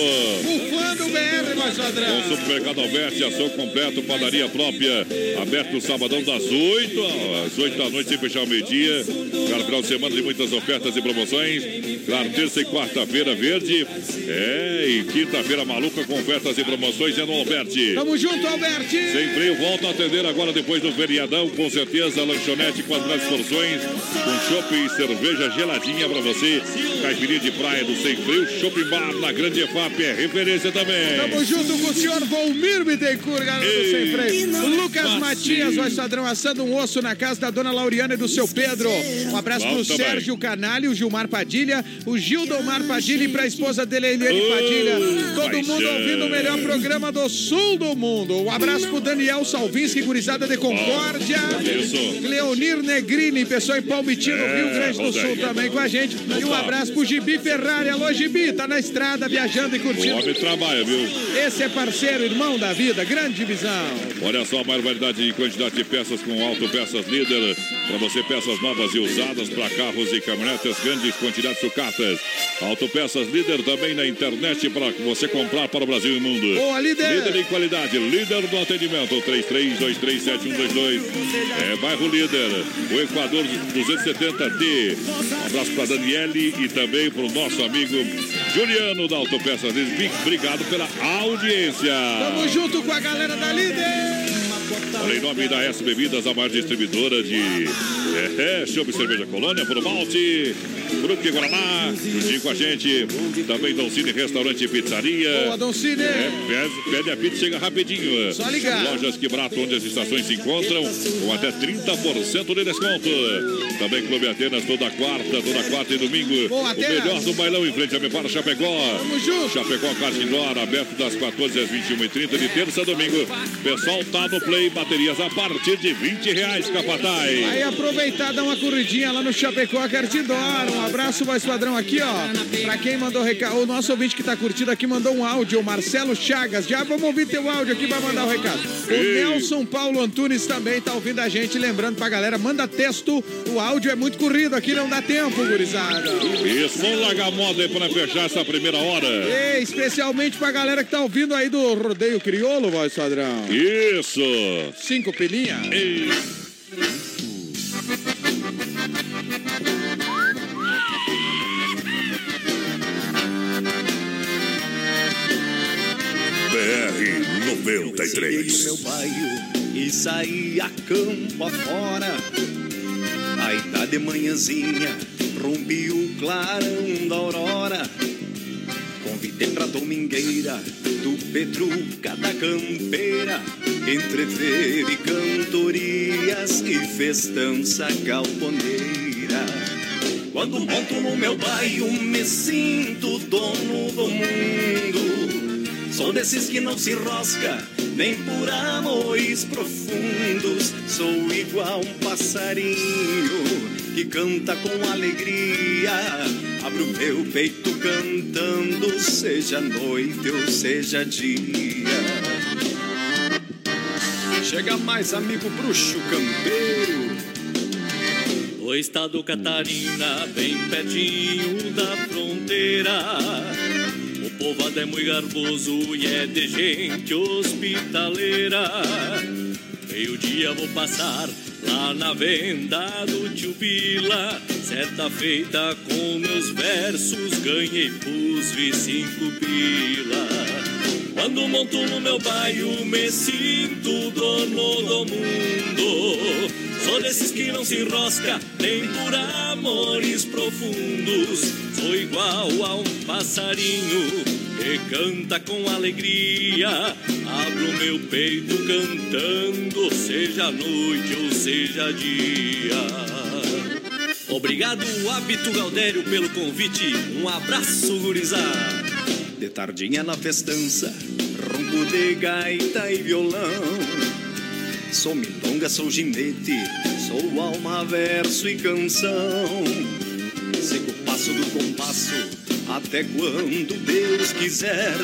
Bufando BR. O Supermercado Alberti, ação completo, padaria própria. Aberto no sabadão das 8 às 8 da noite, sem fechar o meio-dia. Claro, final de semana de muitas ofertas e promoções. Claro, terça e quarta-feira verde. É, e quinta-feira maluca com ofertas e promoções é no Alberti. Tamo junto, Alberti. Sem freio, volta a atender agora depois do feriadão, com certeza, lanchonete com as grandes porções, com chopp e cerveja geladinha pra você. Caipirinha de praia do Sem Freio, Shopping Bar na Grande EFAP é referência também. Tamo junto com o senhor Volmir Bittencourt, galera do Sem Freio. O Lucas Matias, o Estadrão, assando um osso na casa da dona Lauriana e do seu Pedro. Um abraço pro Bom também. Sérgio Canalho, o Gilmar Padilha, o Gildomar Padilha e pra esposa dele, a Eliane Padilha. Todo paixão. mundo ouvindo o melhor programa do sul do mundo. Um abraço pro Daniel Salvinski, gurizada de Concórdia. Isso. Leonir Negrini, pessoal em Palmitinho, no É, Rio Grande do Sul também com a gente. E um abraço pro Gibi Ferrari. Alô, Gibi, tá na estrada, viajando e O curtindo. homem trabalha, viu? Esse é parceiro, irmão da vida, grande divisão. Olha só a maior variedade e quantidade de peças com autopeças líder. Para você, peças novas e usadas para carros e caminhonetas, grandes quantidades sucatas. Autopeças líder também na internet para você comprar para o Brasil e o mundo. Boa, líder! Líder em qualidade, líder no atendimento. 33237122. É bairro líder. O Equador 270D. Um abraço para Daniele e também para o nosso amigo Juliano da Autopeças. Obrigado pela audiência. Tamo junto com a galera da líder. Olha, em nome da S Bebidas, a maior distribuidora de é, é, cerveja colônia, por malte, Fruque Guaraná, juntinho com a gente. Também Doncini Restaurante e Pizzaria. Boa, Doncini. É, pede, pede a pizza, chega rapidinho. Só ligar. Lojas que barato, onde as estações se encontram, com até 30% de desconto. Também Clube Atenas, toda quarta, toda quarta e domingo. Boa, o melhor do bailão em frente a Mepara Chapecó. Tamo junto. Chapecó Kart Indoor, aberto das 14 às 21h30 de terça a domingo. Pessoal tá no Play, baterias a partir de 20 reais, Capataz. Aí aproveitar, dar uma corridinha lá no Chapecó Cartidor. Um abraço, mais padrão aqui, ó. Pra quem mandou recado, o nosso ouvinte que tá curtindo aqui mandou um áudio, o Marcelo Chagas. Já vamos ouvir teu áudio aqui pra mandar o recado. O Ei. Nelson Paulo Antunes também tá ouvindo a gente. Lembrando pra galera, manda texto. O áudio é muito corrido aqui, não dá tempo, gurizada. Isso, vamos largar a moda aí pra fechar essa primeira hora. Ei, especialmente pra galera que tá ouvindo aí do Rodeio Crioulo, voz padrão. Isso. Cinco pilinha. Ei. BR Cheguei no 93. meu bairro e saí a campo afora. Aí tá de manhãzinha, rompi o clarão da aurora. Convidei pra domingueira do Petruca da Campeira. Entreteve cantorias e festança galponeira. Quando monto no meu bairro, me sinto dono do mundo. Sou desses que não se rosca, nem por amores profundos. Sou igual um passarinho que canta com alegria. Abro meu peito cantando, seja noite ou seja dia. Chega mais, amigo bruxo campeiro. O estado Catarina, bem pertinho da fronteira. O povo é muito garboso e é de gente hospitaleira. Meio-dia vou passar lá na venda do tio Bila. Certa feita com meus versos ganhei pus vi cinco pila. Quando monto no meu bairro me sinto dono do mundo. Sou desses que não se enrosca, nem por amores profundos. Sou igual a um passarinho que canta com alegria. Abro meu peito cantando, seja noite ou seja dia. Obrigado, Hábito Galdério, pelo convite. Um abraço, gurizada. De tardinha na festança, ronco de gaita e violão. Sou milonga, sou ginete, sou alma, verso e canção. Sigo o passo do compasso, até quando Deus quiser.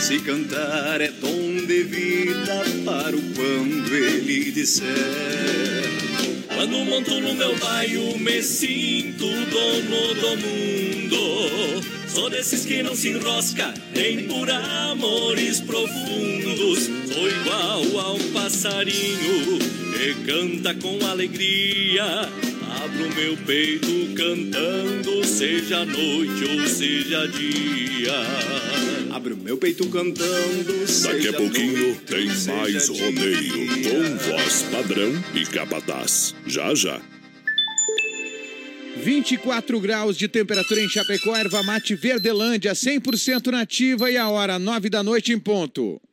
Se cantar é dom de vida, para o quando Ele disser. Quando monto no meu bairro, me sinto dono do mundo. Sou desses que não se enrosca, nem por amores profundos. Sou igual a um passarinho que canta com alegria. Abro meu peito cantando, seja noite ou seja dia. Abro meu peito cantando, Daqui a pouquinho tem mais rodeio com voz padrão e capataz. Já já. 24 graus de temperatura em Chapecó, erva mate Verdelândia, 100% nativa e a hora 9 da noite em ponto.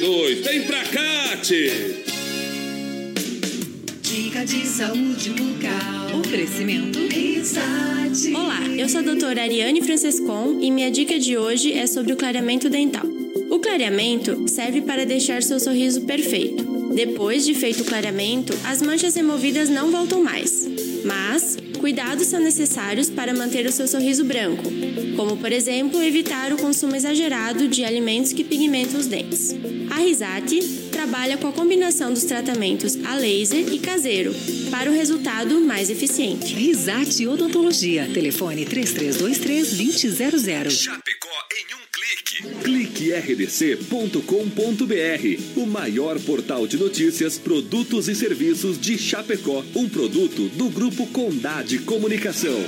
Vem pra cá, tchê! Dica de saúde bucal. Oferecimento. Risate. Olá, eu sou a doutora Ariane Francescon e minha dica de hoje é sobre o clareamento dental. O clareamento serve para deixar seu sorriso perfeito. Depois de feito o clareamento, as manchas removidas não voltam mais. Mas, cuidados são necessários para manter o seu sorriso branco, como, por exemplo, evitar o consumo exagerado de alimentos que pigmentam os dentes. A Risate trabalha com a combinação dos tratamentos a laser e caseiro para o resultado mais eficiente. Risate Odontologia. Telefone 3323-2000. Chapecó em um clique. cliquerdc.com.br, o maior portal de notícias, produtos e serviços de Chapecó, um produto do grupo Condade Comunicação.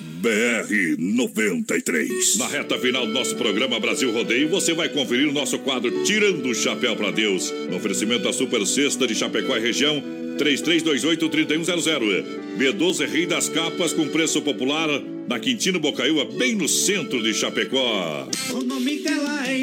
BR 93. Na reta final do nosso programa Brasil Rodeio, você vai conferir o nosso quadro Tirando o Chapéu para Deus. No oferecimento da Super Sexta de Chapecó e região, 3328-3100. B12 Rei das Capas com preço popular na Quintino Bocaiúva, bem no centro de Chapecó. O nome dela é.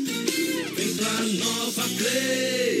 Vem pra Nova Play.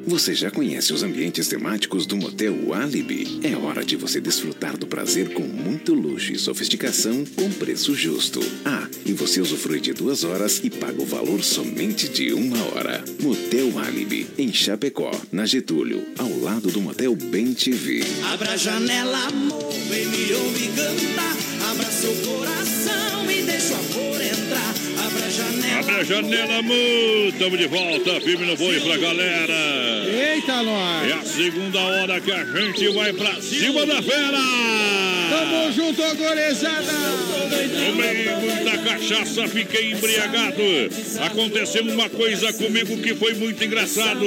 Você já conhece os ambientes temáticos do Motel Alibi? É hora de você desfrutar do prazer com muito luxo e sofisticação com preço justo. Ah, e você usufrui de duas horas e paga o valor somente de uma hora. Motel Alibi, em Chapecó, na Getúlio, ao lado do Motel Bem TV. Abra a janela, amor, vem me ouvir cantar. Abra seu coração Abre a janela, amor. Tamo de volta, firme no boi pra galera. Eita, nós. É a segunda hora que a gente vai pra cima da fera. Tamo junto, gorizada. Tomei muita cachaça, fiquei embriagado. Aconteceu uma coisa comigo que foi muito engraçado.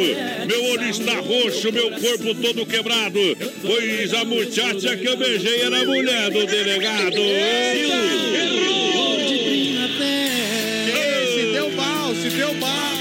Meu olho está roxo, meu corpo todo quebrado. Pois a muchacha que eu beijei era a mulher do delegado. Ei, mal.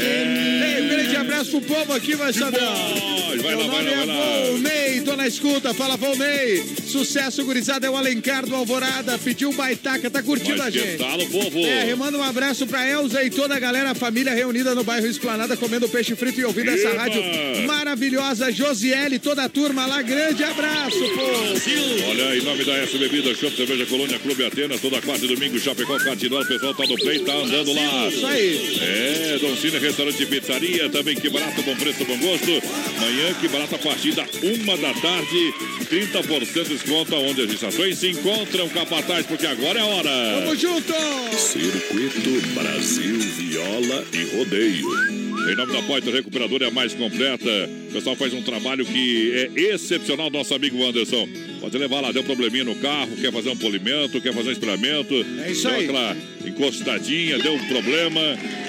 Ei, grande abraço pro povo aqui, vai saber. Vai Meu lá, vai lá, é. Volney, tô na escuta. Fala, Volney. Sucesso, gurizada, é o Alencar do Alvorada. Pediu baitaca, tá curtindo Mas a gente. tal, povo? É, manda um abraço pra Elza e toda a galera, a família reunida no bairro Esplanada, comendo peixe frito e ouvindo essa Eba! rádio maravilhosa. Josiele, toda a turma lá, grande abraço, pô. Olha, em nome da S Bebida, Shop Cerveja Colônia, Clube Atenas, toda quarta e domingo, Chapecó, Catidor, o pessoal tá no play, tá andando lá. Isso aí. É, Don Cine, restaurante e pizzaria, também que barato, bom preço, bom gosto. Manhã, que barato, a partir da uma da tarde, 30% de desconto, onde as estações se encontram, capataz, porque agora é a hora. Tamo junto! Circuito Brasil Viola e Rodeio. Em nome da Poitra Recuperadora é a mais completa. O pessoal faz um trabalho que é excepcional, nosso amigo Anderson. Pode levar lá, deu um probleminha no carro, quer fazer um polimento, quer fazer um esperamento. É isso deu aí. aquela encostadinha, deu um problema.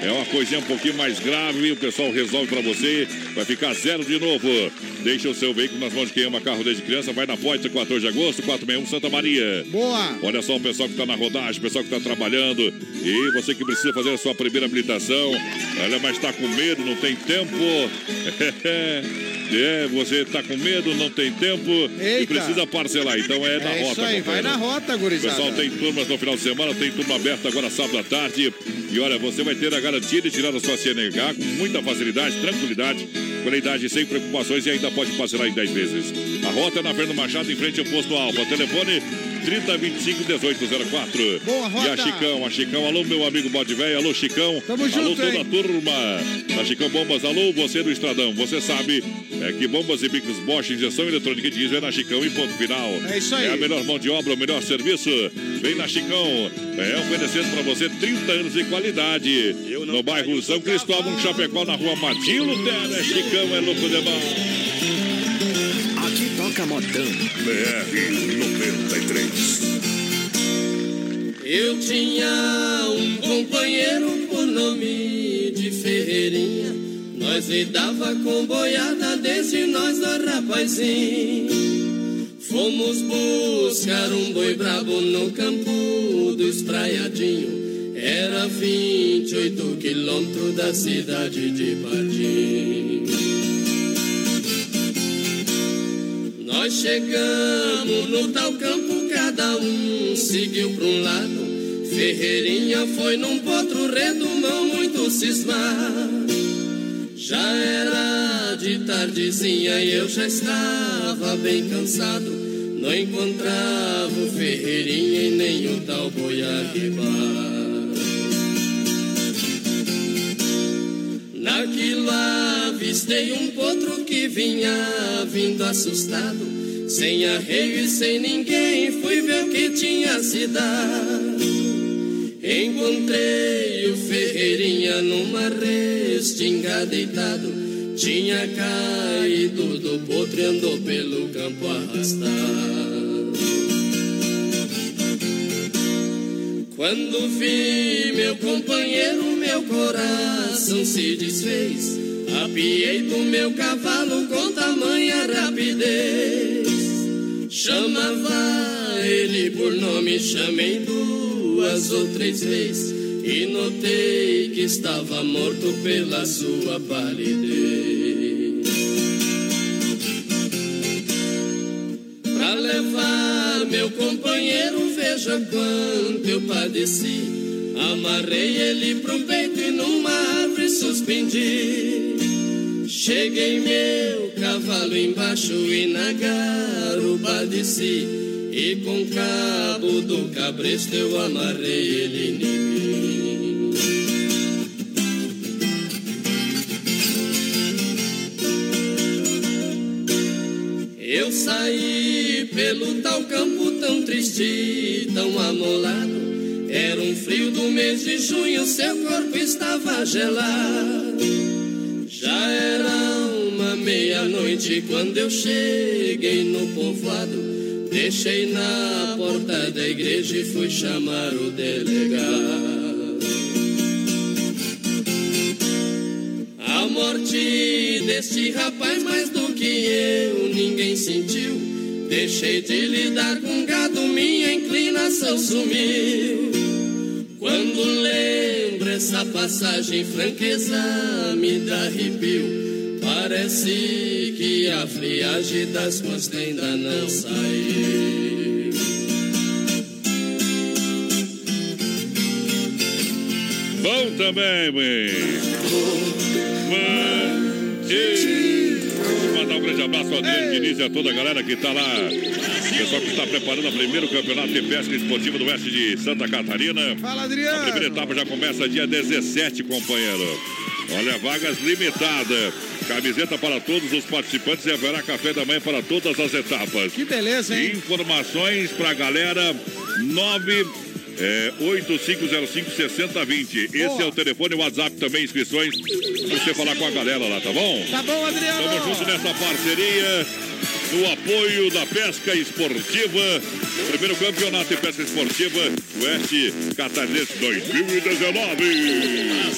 É uma coisinha um pouquinho mais grave, o pessoal resolve pra você. Vai ficar zero de novo. Deixa o seu veículo nas mãos de quem ama carro desde criança. Vai na Poitra, 14 de agosto, 461 Santa Maria. Boa! Olha só o pessoal que está na rodagem, o pessoal que está trabalhando. E você que precisa fazer a sua primeira habilitação. Olha, mas está com medo, não tem tempo. É, você está com medo, não tem tempo. E Eita. precisa parcelar. Então é na É rota. isso aí, vai na rota, O gurizada. pessoal tem turmas no final de semana, tem turma aberta agora sábado à tarde. E olha, você vai ter a garantia de tirar a sua CNH com muita facilidade, tranquilidade, qualidade sem preocupações e ainda pode parcelar em 10 vezes. A rota é na Fernando Machado, em frente ao posto Alfa. Telefone 3025 1804. Boa, E a rota. Chicão, a Chicão, alô, meu amigo Bode Véio, alô, Chicão. Tamo alô, junto, toda hein? a turma. A Chicão Bombas, alô, você do Estradão. Você sabe é que bombas e bicos Bosch, injeção eletrônica e diesel é na Chicão e ponto final. É isso aí. É a melhor mão de obra, o melhor serviço. Vem na Chicão. É oferecendo pra você 30 anos de qualidade. No bairro São Cristóvão, Chapecó, na rua Martinho Lutero. É Chicão, é louco demais. Toca modão. BR 93. Eu tinha um companheiro por nome de Ferreirinha. Nós lidava com boiada desde nós do rapazinho. Fomos buscar um boi brabo no campo do espraiadinho. Era 28 quilômetros da cidade de Pardim. Nós chegamos no tal campo, cada um seguiu pra um lado. Ferreirinha foi num potro redomão muito cismado. Já era de tardezinha e eu já estava bem cansado. Não encontrava o Ferreirinha e nem o tal boi arribar. Avistei um potro que vinha vindo assustado. Sem arreio e sem ninguém, fui ver o que tinha se dado. Encontrei o Ferreirinha numa restinga deitado. Tinha caído do potro e andou pelo campo arrastado. Quando vi meu companheiro, meu coração se desfez. Apiei do meu cavalo com tamanha rapidez. Chamava ele por nome, chamei duas ou três vezes. E notei que estava morto pela sua palidez. Pra levar meu companheiro, veja quanto eu padeci. Amarrei ele pro peito e numa árvore suspendi. Cheguei meu cavalo embaixo e na garupa desci E com cabo do cabresto eu amarrei ele em Eu saí pelo tal campo tão triste, tão amolado Era um frio do mês de junho, seu corpo estava gelado já era uma meia-noite quando eu cheguei no povoado. Deixei na porta da igreja e fui chamar o delegado. A morte deste rapaz, mais do que eu, ninguém sentiu. Deixei de lidar com gado, minha inclinação sumiu. Quando lembro essa passagem, franqueza me dá arrepio. Parece que a friagem das costas ainda não saiu. Bom também, bem. Mandar um grande abraço ao Adriano Diniz e a toda a galera que está lá. Pessoal que está preparando o primeiro campeonato de pesca esportiva do oeste de Santa Catarina. Fala, Adriano. A primeira etapa já começa dia 17, companheiro. Olha, vagas limitadas. Camiseta para todos os participantes e haverá café da manhã para todas as etapas. Que beleza, hein? Informações para a galera 9 é, 8505-6020. Esse é o telefone, o WhatsApp também, inscrições. pra Você falar com a galera lá, tá bom? Tá bom, Adriano. Estamos juntos nessa parceria. No apoio da pesca esportiva. Primeiro campeonato de pesca esportiva Oeste Catarinense 2019.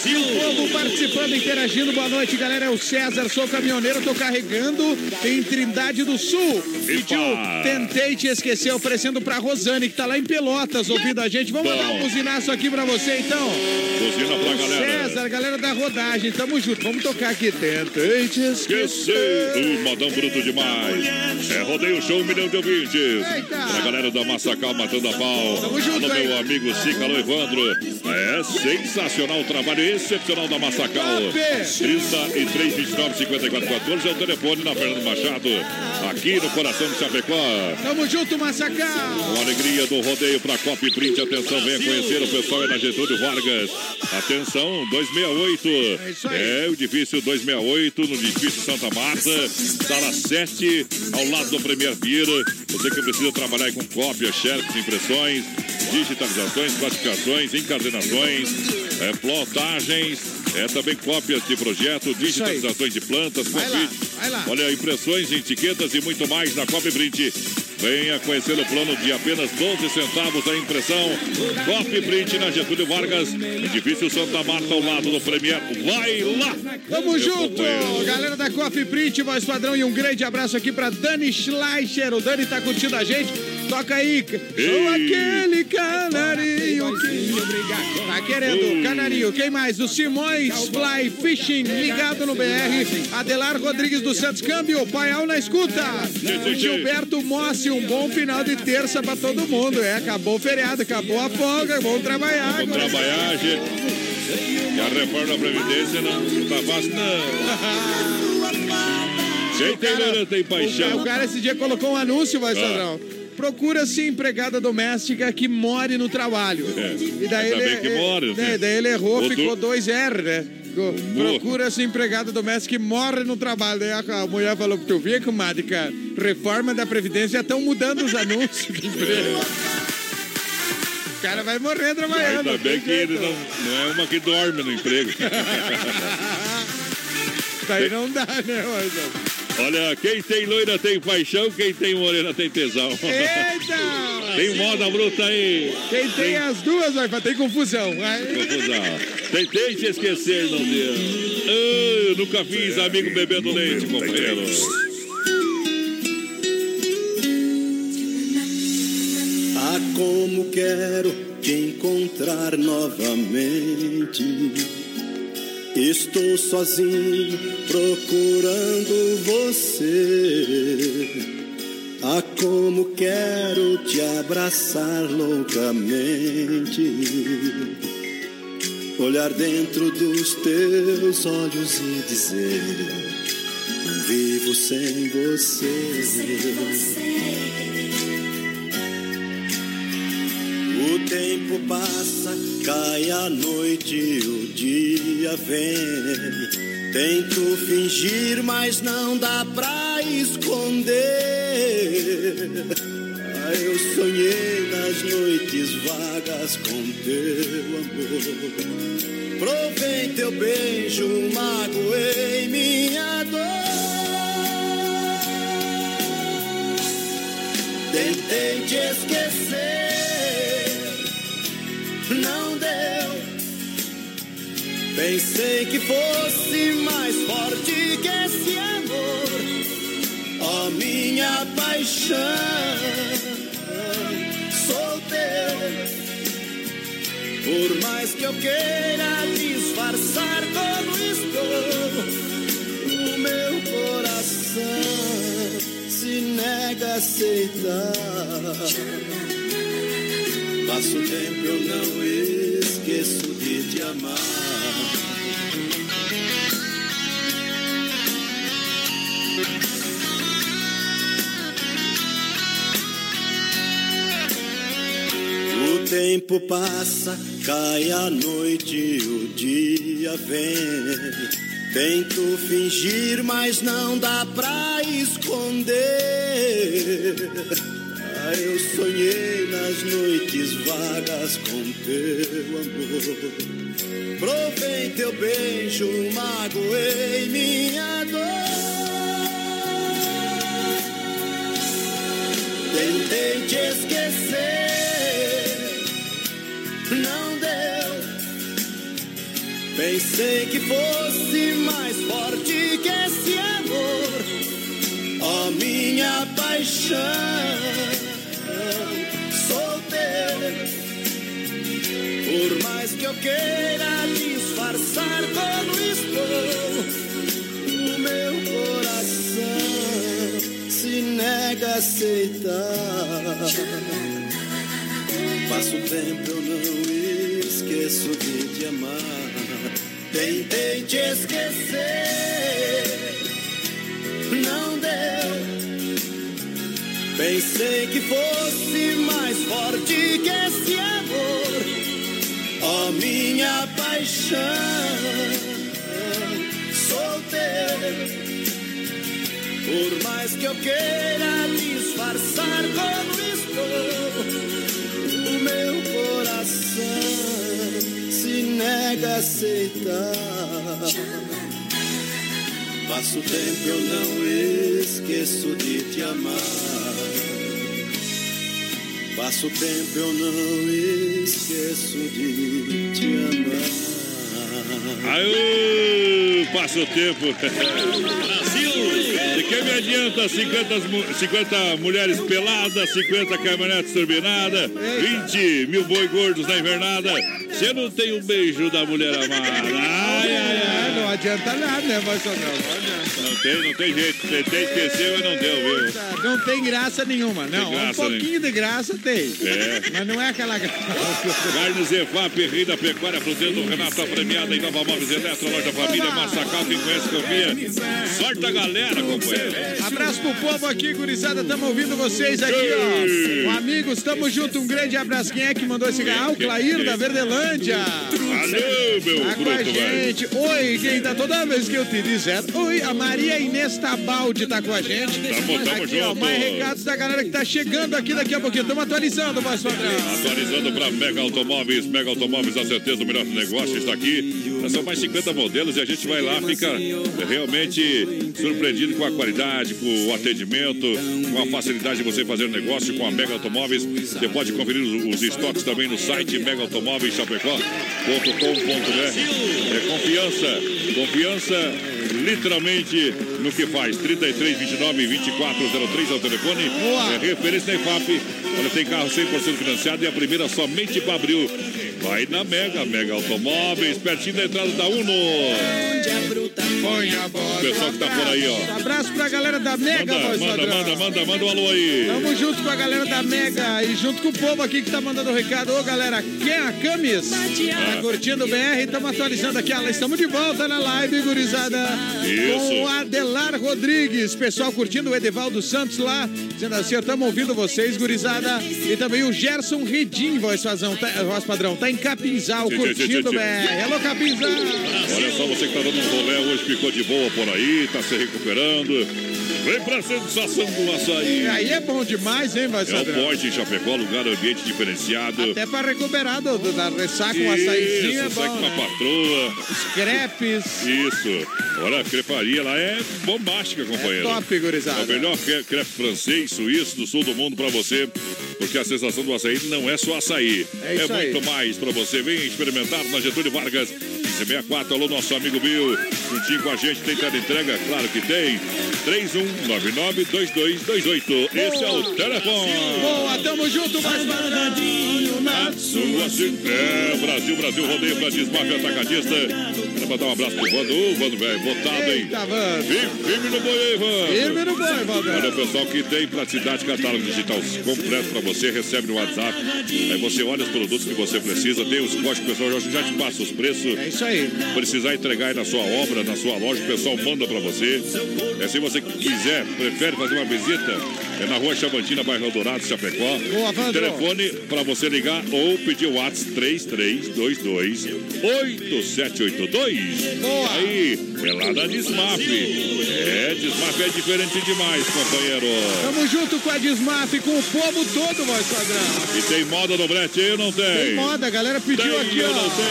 E o povo participando, interagindo. Boa noite, galera. É o César, sou caminhoneiro, tô carregando em Trindade do Sul. Pediu, tentei te esquecer, oferecendo pra Rosane, que tá lá em Pelotas, ouvindo a gente. Vamos Bom. mandar um buzinaço aqui pra você, então. Buzina pra galera. César, galera da rodagem, tamo junto. Vamos tocar aqui. Tentei te esquecer. O modão bruto demais. É rodeio show, um milhão de ouvintes. Eita. Pra galera da Massacal matando a pau. Tamo junto, Alô, meu amigo Sica, alô, Evandro. É sensacional o trabalho excepcional da Massacal. Top. 33, 29, 54, 14 é o telefone na Fernando Machado. Aqui no coração de Chapecó. Tamo junto, Massacal. Com alegria do rodeio para Cop Print. Atenção, venha conhecer o pessoal é na Getúlio Vargas. Atenção, 268. É. É o edifício 268, no edifício Santa Marta, sala 7, ao lado do Premier Beer. Você que precisa trabalhar com cópias, xerox, impressões, digitalizações, classificações, encadernações, é, plotagens, é também cópias de projeto, digitalizações de plantas, convite. Olha, impressões, etiquetas e muito mais na Cop Print. Venha conhecer o plano de apenas 12 centavos a impressão. Cop Print na Getúlio Vargas, edifício Santa Marta, ao lado do Premier. Vai lá! Tamo junto, galera da Coffee Print, voz padrão e um grande abraço aqui pra Dani Schleicher. O Dani tá curtindo a gente. Toca aí. Sou aquele canarinho que... Tá querendo, canarinho. Quem mais? O Simões Fly Fishing, ligado no BR. Adelar Rodrigues dos Santos Câmbio, Paial na escuta. Gilberto Mossi, um bom final de terça pra todo mundo. É, acabou o feriado, acabou a folga, vamos trabalhar. Vamos agora. trabalhar, gente. E a reforma da Previdência não, não tá fácil, não. Quem tem loira tem cara, paixão. o cara esse dia colocou um anúncio, vai, Sadrão. Procura-se empregada doméstica que more no trabalho. É. E daí ele, que more, né, né? daí ele errou, O ficou do- dois R, né? Morro. Procura-se empregada doméstica que morre no trabalho. Daí a, mulher falou, tu vê, comadre, que a reforma da Previdência já estão mudando os anúncios de emprego. O cara vai morrer trabalhando. Ainda bem que ele não, não é uma que dorme no emprego. Daí não dá, né, Marcelo? Olha, quem tem loira tem paixão, quem tem morena tem tesão. Eita! Tem moda bruta aí. Quem tem as duas vai ter confusão. Vai. Confusão. Tentei te esquecer, não deu. Ah, eu nunca fiz amigo bebendo leite, companheiro. Ah, como quero te encontrar novamente. Estou sozinho procurando você. Ah, como quero te abraçar loucamente. olhar dentro dos teus olhos e dizer: Não vivo sem você. O tempo passa, cai a noite, o dia vem. Tento fingir, mas não dá pra esconder. Ah, eu sonhei nas noites vagas com teu amor. Provei teu beijo, magoei minha dor. Tentei te esquecer, não deu. Pensei que fosse mais forte que esse amor, ó minha paixão. Sou teu, por mais que eu queira disfarçar como estou, o meu coração se nega a aceitar. Passo tempo, eu não esqueço de te amar. O tempo passa, cai a noite, o dia vem. Tento fingir, mas não dá pra esconder. Ah, eu sonhei nas noites vagas com teu amor. Provei teu beijo, magoei minha dor. Tentei te esquecer, não deu. Pensei que fosse mais forte que esse amor, ó minha paixão. Por mais que eu queira disfarçar como estou, o meu coração se nega a aceitar. Passo tempo, eu não esqueço de te amar. Tentei te esquecer, não. Pensei que fosse mais forte que esse amor, ó minha paixão. Sou teu. Por mais que eu queira disfarçar como estou, o meu coração se nega a aceitar. Passo tempo, eu não esqueço de te amar. Passo o tempo, eu não esqueço de te amar. Aê, passa o tempo. Que me adianta 50, mu- 50 mulheres peladas, 50 caminhonetes turbinadas, 20 mil boi gordos na invernada? Você não tem o beijo da mulher amada. Ai, ai, ai. É, não adianta nada, né, padrão? Não tem, não tem jeito. Tentei esquecer, mas não deu, viu? Não tem graça nenhuma, não. graça um pouquinho de graça tem. É. Mas não é aquela graça. Carnes EFAP, Rei da Pecuária, Fruteiro do Renato, a premiada em Nova Móveis Eletro, Loja Família, Massacal, quem conhece, confia. Sorte a galera, companheiro. Abraço pro povo aqui, gurizada. Estamos ouvindo vocês aqui, ó. Amigos, estamos junto. Um grande abraço. Quem é que mandou esse canal? Clair da Verdelândia. Valeu, meu Tá com a gente. Oi, quem tá toda vez que eu te disser. Oi, a Maria Inês Tabaldi tá com a gente. Tamo, tamo aqui, ó, junto. mais recados da galera que tá chegando aqui daqui a pouquinho. Estamos atualizando, voz padrão. Atualizando para Mega Automóveis. Mega Automóveis, a certeza, o melhor negócio está aqui. São mais 50 modelos e a gente vai lá, fica realmente surpreendido com a qualidade, com o atendimento, com a facilidade de você fazer negócio com a Mega Automóveis. Você pode conferir os, os estoques também no site megaautomóveischapecó.com.br. É confiança, confiança literalmente no que faz. 33 29 24 03 é o telefone. É referência na IFAP. Olha, tem carro 100% financiado e a primeira somente para abril. Vai na Mega, Mega Automóveis, pertinho da entrada da Uno. Onde a bruta põe a bola. O pessoal que tá por aí, ó. Abraço pra galera da Mega, Manda, voz manda, manda, manda, manda um alô aí. Tamo junto com a galera da Mega e junto com o povo aqui que tá mandando o recado. Ô, galera, quem é a Camis? Tá curtindo o BR? Estamos atualizando aqui. Ah, Estamos de volta na live, gurizada. Isso. Com o Adelar Rodrigues. Pessoal curtindo o Edevaldo Santos lá. Dizendo assim, estamos ouvindo vocês, gurizada. E também o Gerson Redim, voz, fazão, tá, voz padrão. Tá em Capinzal, curtindo. BR. Alô, Capinzal. Olha só, você que tá dando um rolé hoje, ficou de boa por aí, tá se recuperando. Vem pra sensação do açaí. Aí é bom demais, hein, voz É o? Forte em Chapecó, lugar, ambiente diferenciado. Até pra recuperar do, do- da ressaca, um açaizinho é Isso, sai bom, com uma né? patroa. Os crepes. Isso. Olha, a creparia lá é bombástica, companheiro. É top, gurizada. É o melhor cre- crepe francês, suíço, do sul do mundo pra você. Porque a sensação do açaí não é só açaí. É aí. muito mais pra você. Vem experimentar na Getúlio Vargas. 1564, alô, nosso amigo Bill. Juntinho com a gente, tem cada entrega? Claro que tem. 31992228. Esse é o telefone. Boa, tamo junto, mais paradinho cidade. É, Brasil, Brasil, rodeio pra Desmafia Atacadista. Quero mandar um abraço pro Vando. Ô, Vando, velho, votado, hein? Vando. Firme, no boi aí, Vando. Firme no boi, Valdão. Olha, o pessoal que tem praticidade, catálogo digital completo pra você, recebe no WhatsApp. Aí você olha os produtos que você precisa, tem os códigos, o pessoal já, já te passa os preços. É isso aí. Precisar entregar aí na sua obra, na sua loja, o pessoal manda pra você. É, se você quiser, prefere fazer uma visita, é na rua Chavantina, bairro Eldorado, Chapecó. Boa, Vandro. Telefone pra você ligar ou pedir o WhatsApp 3322 8782. Boa. Aí, é lá da Desmaf. É, Desmaf é diferente demais, companheiro. Tamo junto com a Desmaf, com o povo todo, voz padrão. E tem moda no brete aí ou não tem? Tem moda, a galera pediu Tem aqui, ou ó. não tem?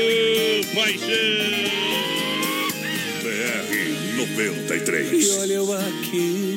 Ê, Paixão! BR 93. E olha eu aqui,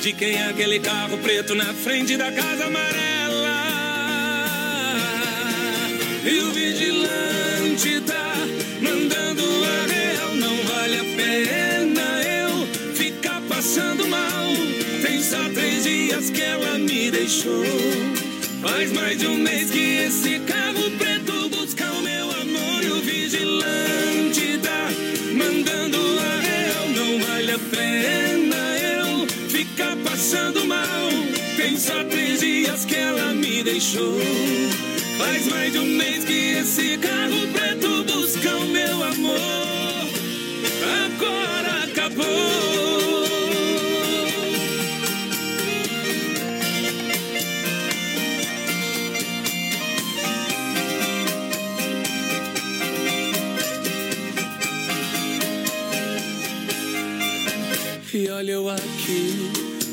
de quem é aquele carro preto na frente da casa amarela? E o vigilante tá mandando a real, não vale a pena eu ficar passando mal. Tem só três dias que ela me deixou. Faz mais de um mês que esse carro preto busca o meu amor e o vigilante tá mandando a real. Não vale a pena passando mal. Tem só três dias que ela me deixou. Faz mais de um mês que esse carro preto busca o meu amor. Agora acabou. E olha eu aqui,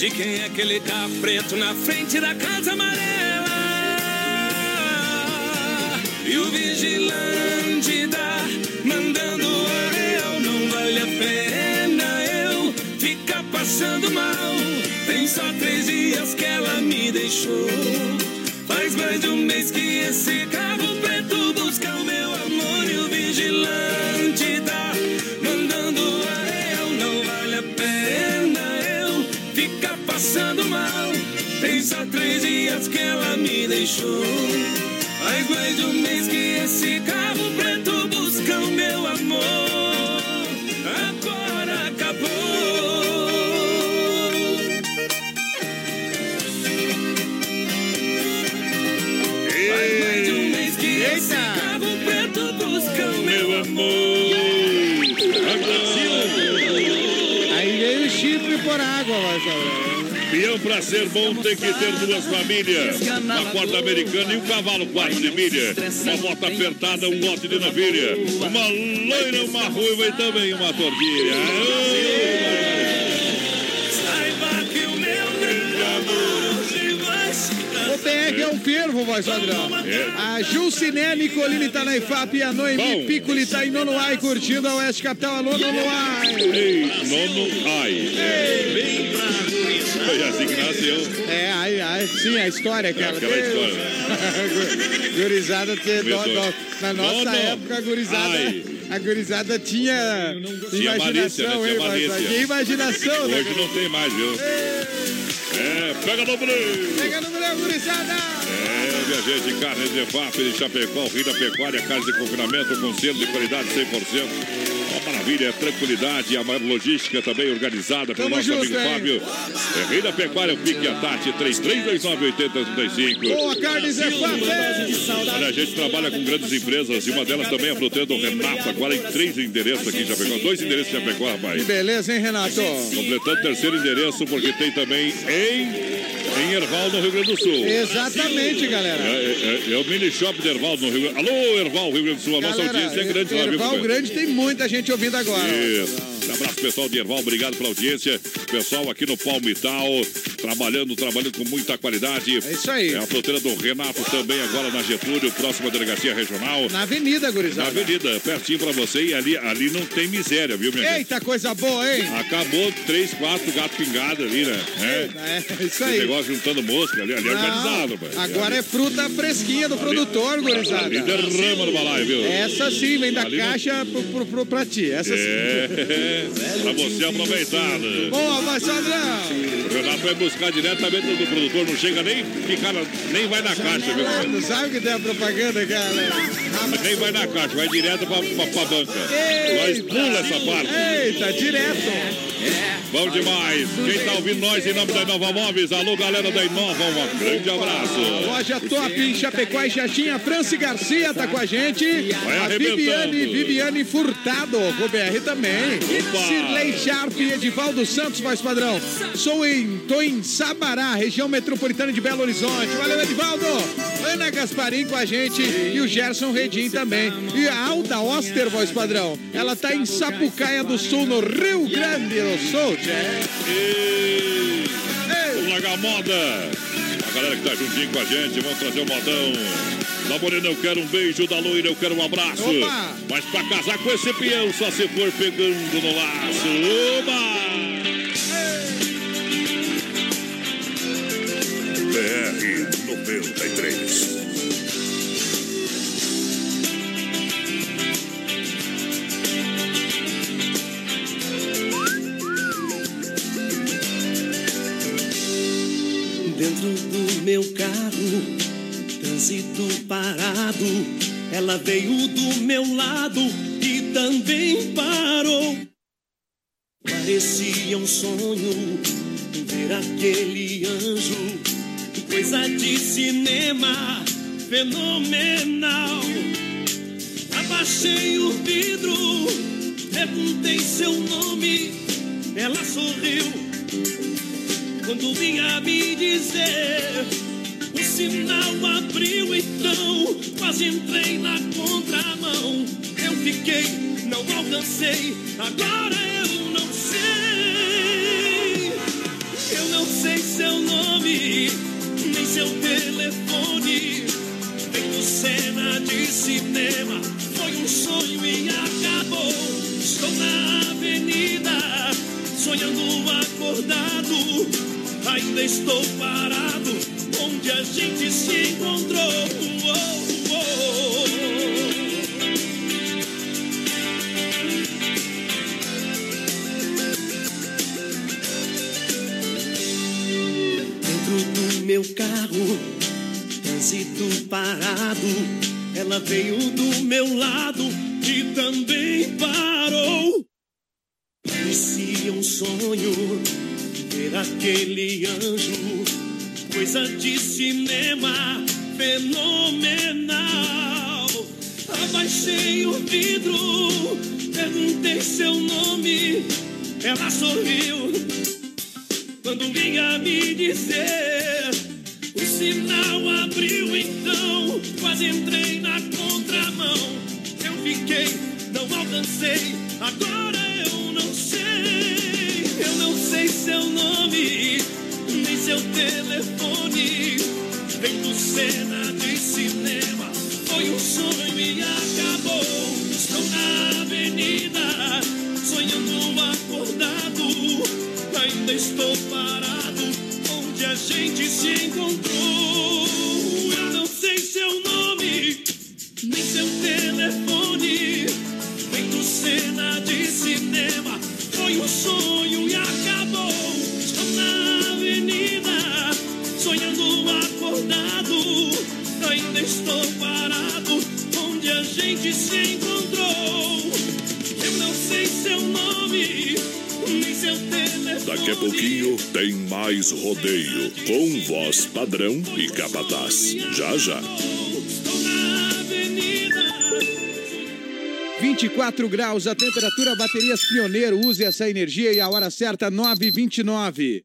de quem é aquele carro preto na frente da casa amarela? E o vigilante tá mandando a real, não vale a pena eu ficar passando mal. Tem só três dias que ela me deixou. Faz mais de um mês que esse carro preto busca o meu Tem só três dias que ela me deixou. Faz mais de um mês que esse carro preto pra ser bom tem que ter duas famílias. Uma corda americana e um cavalo quarto de milha. Uma bota apertada, um lote de novilha. Uma loira, uma ruiva e também uma tordilha. Saiba que o meu grande amor hoje vai se O BR é um fervo, voz padrão. A Juciné Nicolini tá na IFAP e a Noemi Bom. Piccoli tá em Nonoai curtindo a Oeste Capital. Alô, Nonoai. Ei, nono ai. Foi assim que nasceu. É, ai, ai. Sim, a história, cara. Aquela história. gurizada, te, na nossa época, a gurizada, Ai. a gurizada tinha Tinha malícia, né? imaginação, Tinha hein, malícia. tinha imaginação, né? Hoje não tem mais, viu? É, pega no breu. Pega no breu, gurizada. É, viajante de carne de FAP de Chapecó, Rio da Pecuária, casa de confinamento com selo de qualidade 100%. Maravilha, é tranquilidade, a maior logística também organizada pelo nosso amigo hein? Fábio. É Rio da Pecuária, o Pique e a Tati, 3329-8035. Boa, carne Zé Fábio. Olha, a gente trabalha com grandes empresas e uma delas também é a fruteira do Renato, agora em três endereços aqui em Chapecó. Dois endereços em Chapecó, rapaz. Que beleza, hein, Renato? Completando o terceiro endereço, porque tem também em, em Erval, no Rio Grande do Sul. Exatamente, galera. É, é- é o mini shop de Erval no Rio Grande Alô, Erval, Rio Grande do Sul. A nossa Galera, audiência é grande lá? Erval? Grande tem muita gente ouvindo agora. Isso. Abraço, pessoal de Erval. Obrigado pela audiência. Pessoal aqui no Palmital, trabalhando, trabalhando com muita qualidade. É isso aí. É a fruteira do Renato também, agora na Getúlio, próxima delegacia regional. Na avenida, Na gurizada. avenida, pertinho pra você. E ali, ali não tem miséria, viu, minha gente? Eita, coisa boa, hein? Acabou três, quatro gato pingado ali, né? É. É, isso Esse aí. negócio juntando mosca ali, ali é Não, organizado, pai. Agora é fruta fresquinha do produtor, gurizada. Ali derrama no balaio, viu? Essa sim, vem da Ali não- caixa pro, pro, pro, pra ti. Essa sim. Pra você aproveitar. né? Boa, vai, Sandrão. O Renato vai buscar diretamente do produtor, não chega nem ficar, nem vai na caixa, viu? Não sabe que tem a propaganda, cara? Nem vai na caixa, vai direto pra, pra, pra banca. Nós pula essa parte. Eita, direto. Bom demais. Quem tá ouvindo nós em nome da Inova Móveis, alô galera da Inova, um grande abraço. Loja Top em Chapecó e Xaxim, a Franci Garcia tá com a gente. Vai a. Viviane, Viviane Furtado, o BR também. Cirlei Sharp e Edivaldo Santos, voz padrão. Sou em, tô em Sabará, região metropolitana de Belo Horizonte. Valeu, Edivaldo. Ana Gasparim com a gente e o Gerson Redim também. E a Alda Oster, voz padrão. Ela tá em Sapucaia do Sul, no Rio Grande do Sul. Vamos largar a moda. A galera que tá juntinho com a gente, vamos trazer o modão. Da Morena, eu quero um beijo, da Loira, eu quero um abraço. Opa! Mas pra casar com esse peão, só se for pegando no laço. Oba! BR 93. Dentro do meu carro, trânsito parado. Ela veio do meu lado e também parou. Parecia um sonho ver aquele anjo, coisa de cinema fenomenal. Abaixei o vidro, perguntei seu nome, ela sorriu quando vinha me dizer. Sinal abriu então, quase entrei na contramão. Eu fiquei, não alcancei, agora eu não sei. Eu não sei seu nome, nem seu telefone. Feito cena de cinema, foi um sonho e acabou. Estou na avenida, sonhando acordado. Ainda estou parado onde a gente se encontrou. Oh, oh. Dentro do meu carro, trânsito parado. Ela veio do meu lado e também parou. Parecia um sonho aquele anjo, coisa de cinema fenomenal. Abaixei o vidro, perguntei seu nome, ela sorriu quando vinha me dizer. O sinal abriu então, quase entrei na contramão. Eu fiquei, não alcancei, agora eu não sei. Não sei seu nome, nem seu telefone. Feito cena de cinema, foi um sonho e acabou. Estou na avenida, sonhando acordado. Ainda estou parado, onde a gente se encontrou. Eu não sei seu nome, nem seu telefone. Feito cena de cinema, sonho e acabou. Estou na avenida, sonhando acordado. Ainda estou parado, onde a gente se encontrou. Eu não sei seu nome, nem seu telefone. Daqui a pouquinho tem mais rodeio com voz padrão e capataz. Já já. 24 graus, a temperatura baterias Pioneiro. Use essa energia e a hora certa 9h29.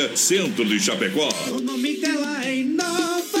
Centro de Chapecó. O nome dela é Inova.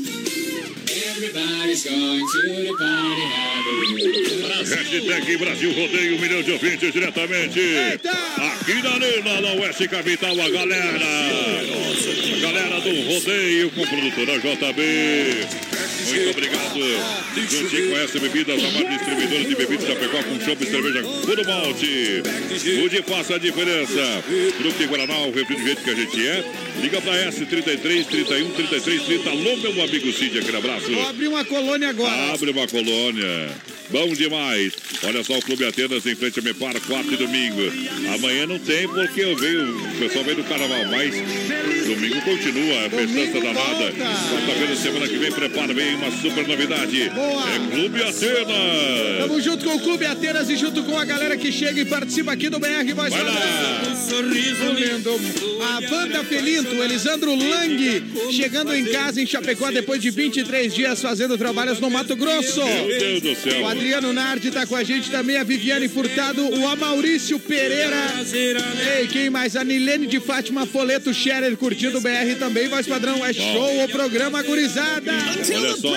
Everybody's going to the party, have a Hashtag Brasil Rodeio, um milhão de ouvintes diretamente. Aqui na Arena, na Oeste Capital, a galera. Galera do Rodeio com produtora JB. Muito obrigado. Juntinho com essa bebida, a maior distribuidora de bebidas Chapecó com chopp e cerveja puro malte. Mude faça a diferença. Fruque Guaraná, o refri do jeito que a gente é. Liga pra S33 31 33 30. Alô, meu amigo Cid, aquele abraço. Vou abrir uma colônia agora. Abre uma colônia. Bom demais. Olha só o Clube Atenas em frente a Mepar, quarto e domingo. Amanhã não tem porque eu venho, o pessoal veio do carnaval, mas domingo continua a festança danada. Quarta-feira, semana que vem, prepara bem uma super novidade. É Clube Atenas. Tamo junto com o Clube Atenas e junto com a galera que chega e participa aqui do BR Voz Vai lá. Padrão. Sorriso lindo. A banda Felinto, Elisandro Lang, chegando em casa em Chapecó depois de 23 dias fazendo trabalhos no Mato Grosso. Meu Deus do céu. O Adriano Nardi tá com a gente também, a Viviane Furtado, o Amaurício Pereira. Ei, quem mais? A Nilene de Fátima Foleto Scherer curtindo o BR também. Voz Padrão, é show o programa gurizada. Olha só,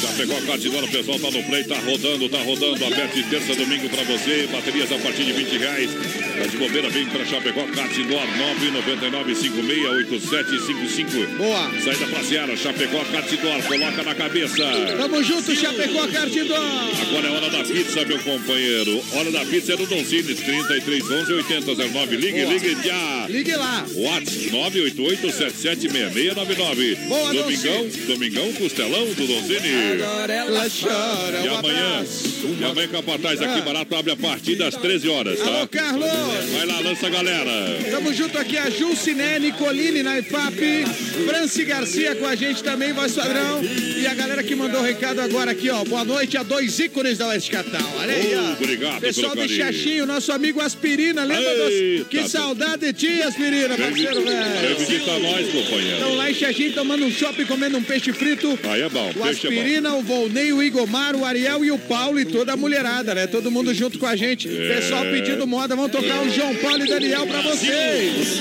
já pegou a cartidora, o pessoal tá no play, tá rodando, tá rodando. Aberto de terça, domingo pra você. Baterias a partir de 20 reais. Tá de bobeira, vem pra Chapecó, Kart Indoor 999-568755. Boa. Saída pra Seara, Chapecó, Kart Indoor, coloca na cabeça. Tamo junto, Chapecó, Cartidor. Agora é hora da pizza, meu companheiro. Hora da pizza é do Doncini, 3311 8009. Ligue, Boa. ligue já. Ligue lá. WhatsApp 988-776699. Boa, Domingão, Domingão, Costelão do Doncini. Agora ela chora. E amanhã. E amanhã Capataz aqui Ah. barato abre a partir das 13 horas, tá? Alô, Carlos. Vai lá, lança a galera. Tamo junto aqui, a Juciné, Nicoline na IFAP, Franci Garcia com a gente também, voz padrão. E a galera que mandou o recado agora aqui, ó. Boa noite a dois ícones da Oeste Catal. Olha aí, ó. Obrigado Pessoal carinho. Xaxinho, nosso amigo Aspirina, lembra? Eita, dos... Que saudade de ti, Aspirina, Vem, parceiro, vem velho. visitar nós, companheiro. Estão lá em Xaxim tomando um shopping, comendo um peixe frito. Aí é bom, O peixe é bom. Aspirina, o Volney, o Igomar, o Ariel e o Paulo e toda a mulherada, né? Todo mundo junto com a gente. É. Pessoal pedindo moda, vão tocar o João Paulo e Daniel pra vocês.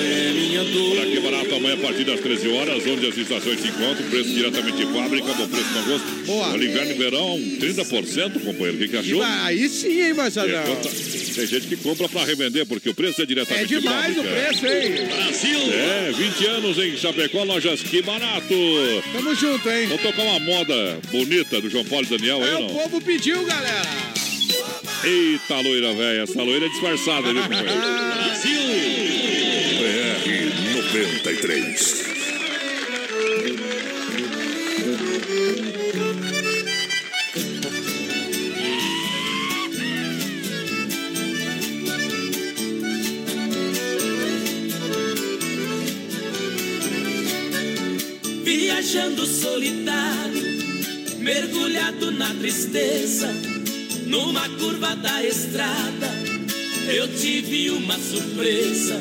Olha que barato amanhã a partir das 13 horas, onde as estações se encontram, preço diretamente de fábrica, bom preço com gosto. Boa. Olha, inverno e verão, 30%, companheiro. O que, que achou? Aí sim, hein, É, Marcelão? conta- Tem gente que compra pra revender, porque o preço é diretamente É demais de o fábrica. preço, hein? Brasil! É, 20 anos em Chapecó, lojas que barato! Tamo junto, hein? Vamos tocar uma moda bonita do João Paulo e Daniel aí, É, o não? povo pediu, galera. Eita, loira velha, essa loira é disfarçada, viu, companheiro? Brasil! BR 93. Viajando solitário, mergulhado na tristeza, numa curva da estrada, eu tive uma surpresa.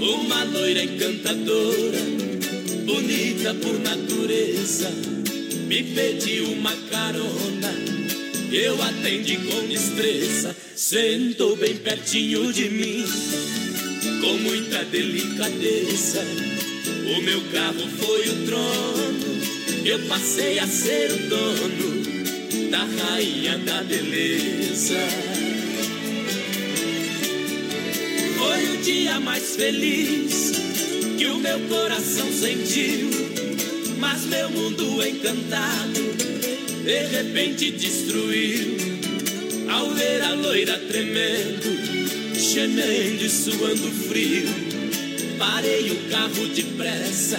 Uma loira encantadora, bonita por natureza, me pediu uma carona. Eu atendi com destreza, sentou bem pertinho de mim, com muita delicadeza. O meu carro foi o trono, eu passei a ser o dono da rainha da beleza. Foi o dia mais feliz que o meu coração sentiu, mas meu mundo encantado de repente destruiu. Ao ver a loira tremendo, gemendo e suando frio. Parei o carro depressa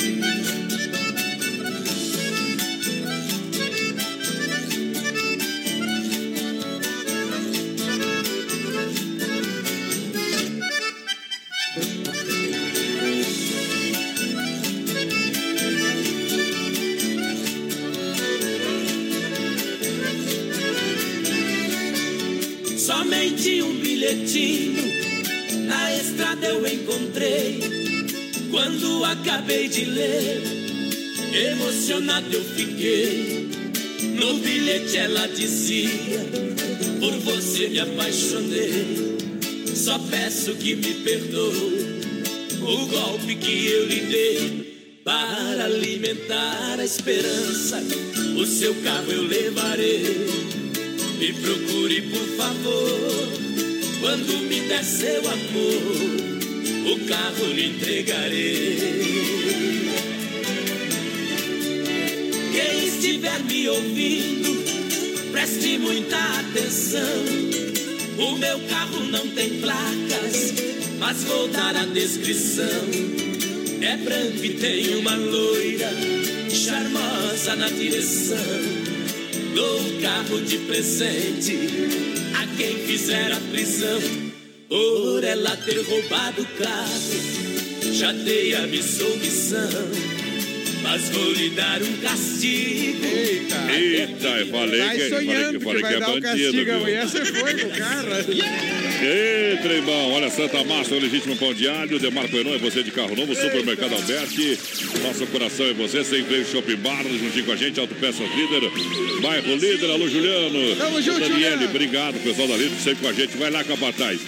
De ler, emocionado eu fiquei. No bilhete ela dizia: Por você me apaixonei. Só peço que me perdoe o golpe que eu lhe dei. Para alimentar a esperança, o seu carro eu levarei. Me procure, por favor, quando me der seu amor, o carro lhe entregarei. Estiver me ouvindo, preste muita atenção. O meu carro não tem placas, mas vou dar a descrição. É branco e tem uma loira charmosa na direção. Dou o carro de presente a quem fizer a prisão. Por ela ter roubado o carro, já dei a missão. Mas vou lhe dar um castigo. Eita. Eita, eu falei Vai que, falei sonhando que, falei que que é dar o bandido. castigo viu? Você foi no carro. Ei, trembão, olha, Santa Massa, o legítimo pão de alho, Demarco Heron, é você de carro novo, Supermercado Alberti, nosso coração é você, sem freio Shopping Bar, juntinho com a gente, Autopeças Líder, Bairro Líder, alô Juliano, Tamo junto, Daniele, obrigado, pessoal da Líder, sempre com a gente, vai lá, capataz,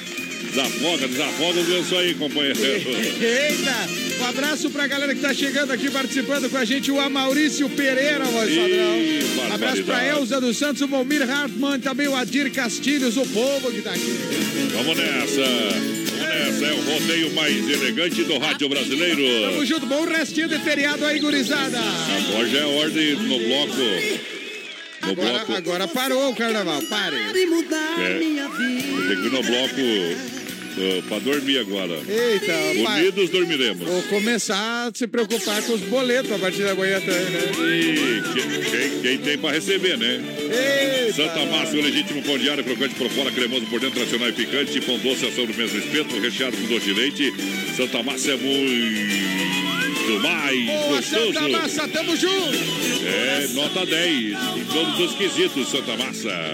desafoga, desafoga o lenço aí, companheiro. Eita! Um abraço pra galera que tá chegando aqui participando com a gente, o Amaurício Pereira, voz Ih, padrão. Abraço pra. Elza dos Santos, o Valmir Hartmann, também o Adir Castilhos, o povo que tá aqui. Vamos nessa, vamos nessa, é o rodeio mais elegante do rádio brasileiro. Tamo junto, bom restinho de feriado aí, gurizada. Agora já é ordem no bloco, no Agora, bloco, agora parou o carnaval, pare. é, tem que ir no bloco pra dormir agora. Eita. Unidos dormiremos. Vou começar a se preocupar com os boletos a partir da manhã também, né? E quem, quem- tem pra receber, né? Eita. Santa Massa, o legítimo pão diário, crocante por fora, cremoso por dentro, tradicional e picante, pão doce, ação do mesmo espeto, recheado com doce de leite. Santa Massa é muito mais Boa, gostoso. Santa Massa, tamo junto. É, nota 10 em todos os quesitos, Santa Massa.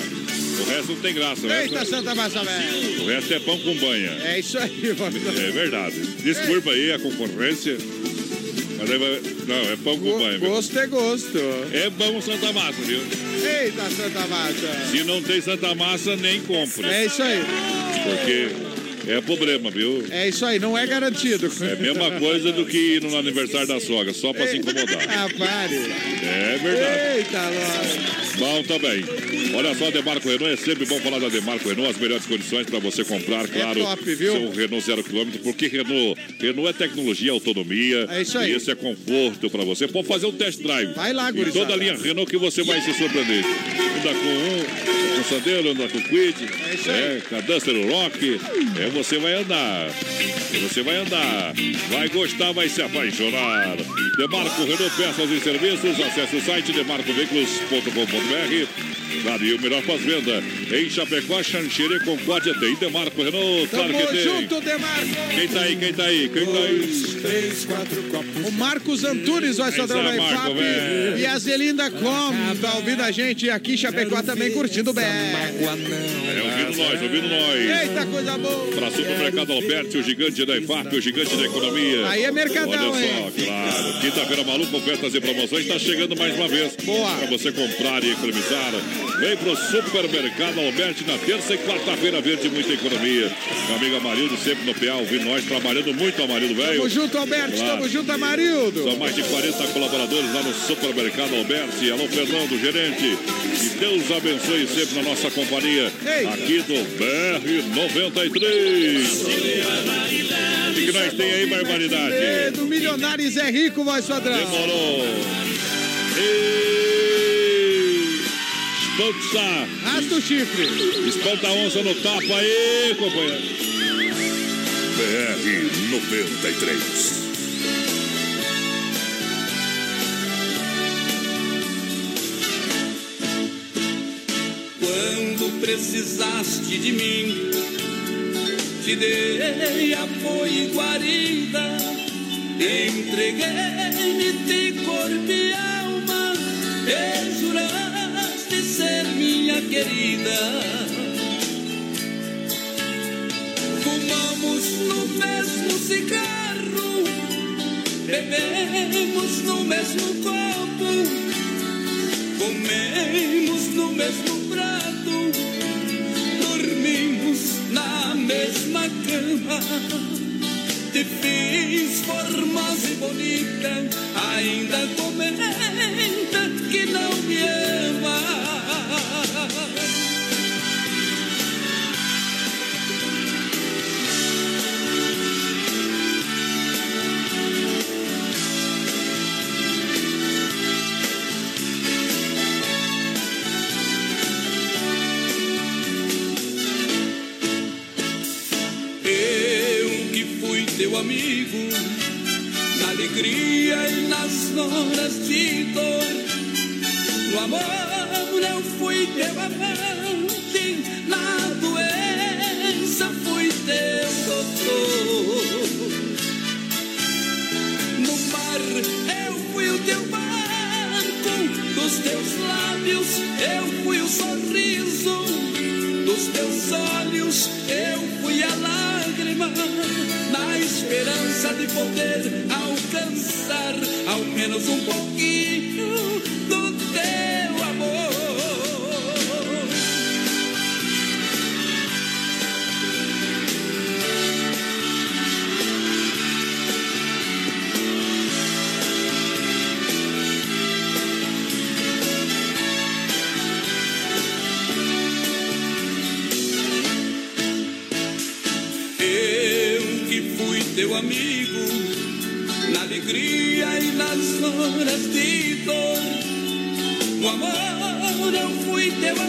O resto não tem graça, né? Eita, Santa Massa, velho. O resto é pão com banha. É isso aí, padrão. É verdade. Desculpa aí a concorrência. Mas aí vai... Não, é pão com banha. mesmo. Gosto é gosto. É bom Santa Massa, viu? Eita, Santa Massa. Se não tem Santa Massa, nem compre. É isso aí. Porque é problema, viu? É isso aí, não é garantido. É a mesma coisa do que ir no aniversário da sogra, só pra se incomodar. Ah, pare. É verdade. Eita, nós. Bom também. Olha só, Demarco Renault, é sempre bom falar da Demarco Renault, as melhores condições para você comprar, claro. top, viu? Seu Renault zero quilômetro, porque Renault, Renault é tecnologia, autonomia. É isso aí. E esse é conforto para você. Pode fazer um test drive. Vai lá, Em gurizada. toda a linha Renault que você vai se surpreender. Anda com um, anda com Sandero, anda com Quid. É isso aí. É, com Rock. É, você vai andar. Você vai andar. Vai gostar, vai se apaixonar. Demarco Renault Peças e Serviços. Acesse o site demarcoveículos.com.br. E o melhor pós-venda em Chapecó, Xanxerê, Concórdia tem Demarco Renault. Claro Tamo que tem. junto, Demarco. Quem tá aí? Quem tá aí? Quem tá aí? Três, quatro copos. O Marcos Antunes, vai Aí padrão da IFAP. E a Zelinda Com, tá ouvindo a gente aqui em Chapecó também, curtindo bem. É, ouvindo nós, ouvindo nós. Eita, coisa boa. Para Supermercado Alberti, o gigante da IFAP, o gigante da economia. Aí é mercadão, Olha hein? só, claro. Quinta-feira maluca, ofertas e promoções, está chegando mais uma vez. Boa. Para você comprar e economizar. Vem pro Supermercado Alberti na terça e quarta-feira verde, muita economia. Meu amigo Amarildo, sempre no PA, ouvindo nós, trabalhando muito, Amarildo, velho. Tamo junto, Alberto. Claro. Tamo junto, Amarildo. São mais de 40 colaboradores lá no Supermercado Alberti. Alô, Fernando, gerente. Que Deus abençoe sempre na nossa companhia. Ei. Aqui do BR-93. O que, nós tem aí, barbaridade? Do Milionários é rico, voz padrão. Demorou. E... Espanta. Rasta o chifre. Espanta a onça no tapa aí, companheiro. BR 93. Quando precisaste de mim, te dei apoio e guarida, entreguei-me de corpo e alma, e juraste ser minha querida. Fumamos no mesmo cigarro, bebemos no mesmo copo, comemos no mesmo prato, dormimos na mesma cama. Te fiz formosa e bonita, ainda comenta que não me ama. Horas de dor. No amor eu fui teu amante, ao menos eu fui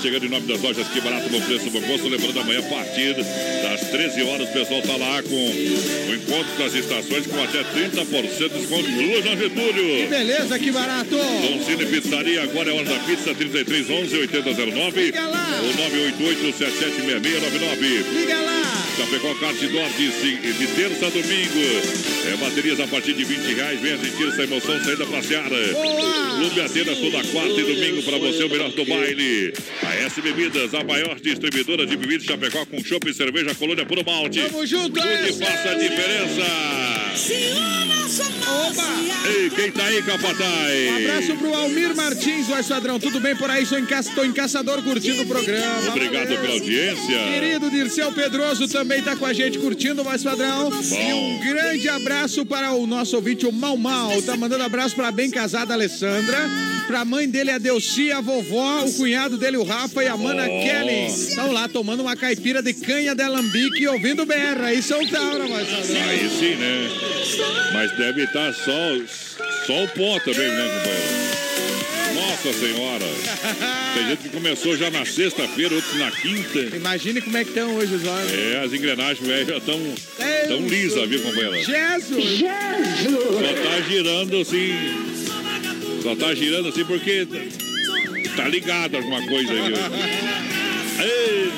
chegando em nome das lojas Que Barato, bom preço, bom gosto. Lembrando, amanhã, a partir das 13 horas, o pessoal tá lá com o encontro das estações com até 30% de desconto. Duas na Getúlio. Que beleza, que barato! Dom Cine Pizzaria, agora é hora da pizza, 3311 8009 Liga lá. ou 988 776699. Liga lá! Chapecó Kart Door de, de terça a domingo. É, baterias a partir de 20 reais. Venha sentir essa emoção saída pra Seara. Clube Atenas toda quarta e domingo pra você, o melhor do baile. A S Bebidas, a maior distribuidora de bebidas Chapecó com chopp e cerveja Colônia Puro Malte. Tamo junto, Tudo que faça a diferença. Ei, quem tá aí, Capataz? Um abraço pro Almir Martins, vai Esquadrão. Tudo bem por aí? Sou em, tô em Caçador curtindo o programa. Obrigado pela audiência. Querido Dirceu Pedroso também tá com a gente curtindo o Voz Padrão. E um grande abraço para o nosso ouvinte, o Mal Mal. Tá mandando abraço para a bem casada Alessandra. Pra mãe dele, a Delci, a vovó, o cunhado dele, o Rafa e a mana Oh. Kelly. Estão lá tomando uma caipira de canha de alambique e ouvindo berra. Aí são Taura, Voz Padrão. Aí sim, né? Mas deve estar só, só o pó também, né, companheiro? Nossa Senhora! Tem gente que começou já na sexta-feira, outros na quinta. Imagine como é que estão hoje os olhos. É, as engrenagens velho, já estão tão lisas, viu, companheiro? Jesus! Só tá girando assim. Só tá girando assim porque tá ligado alguma coisa aí. Ei,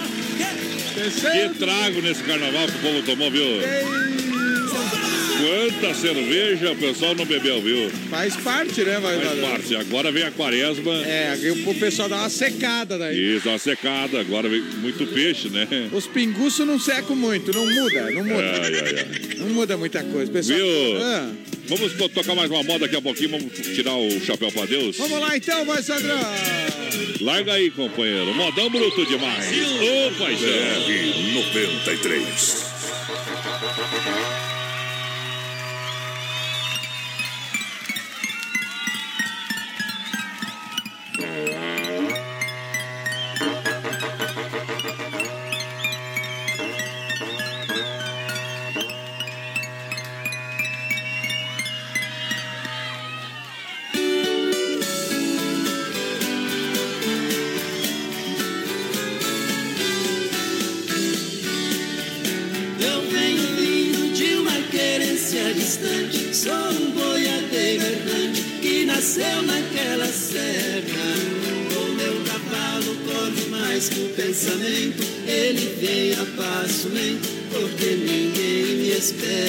que trago nesse carnaval que o povo tomou, viu? Quanta cerveja o pessoal não bebeu, viu? Faz parte, né, vai Faz parte. Agora vem a quaresma. É, o pessoal dá uma secada daí. Isso, uma secada. Agora vem muito peixe, né? Os pinguços não secam muito, não muda, não muda. Ai, ai, ai. Não muda muita coisa. Pessoal, Viu? Ah, Vamos to- tocar mais uma moda daqui a pouquinho. Vamos tirar o chapéu pra Deus. vamos lá então, vai Sandrão. Larga aí, companheiro. Modão bruto demais. Ô, paixão. BR-93. Eu porque ninguém me espera.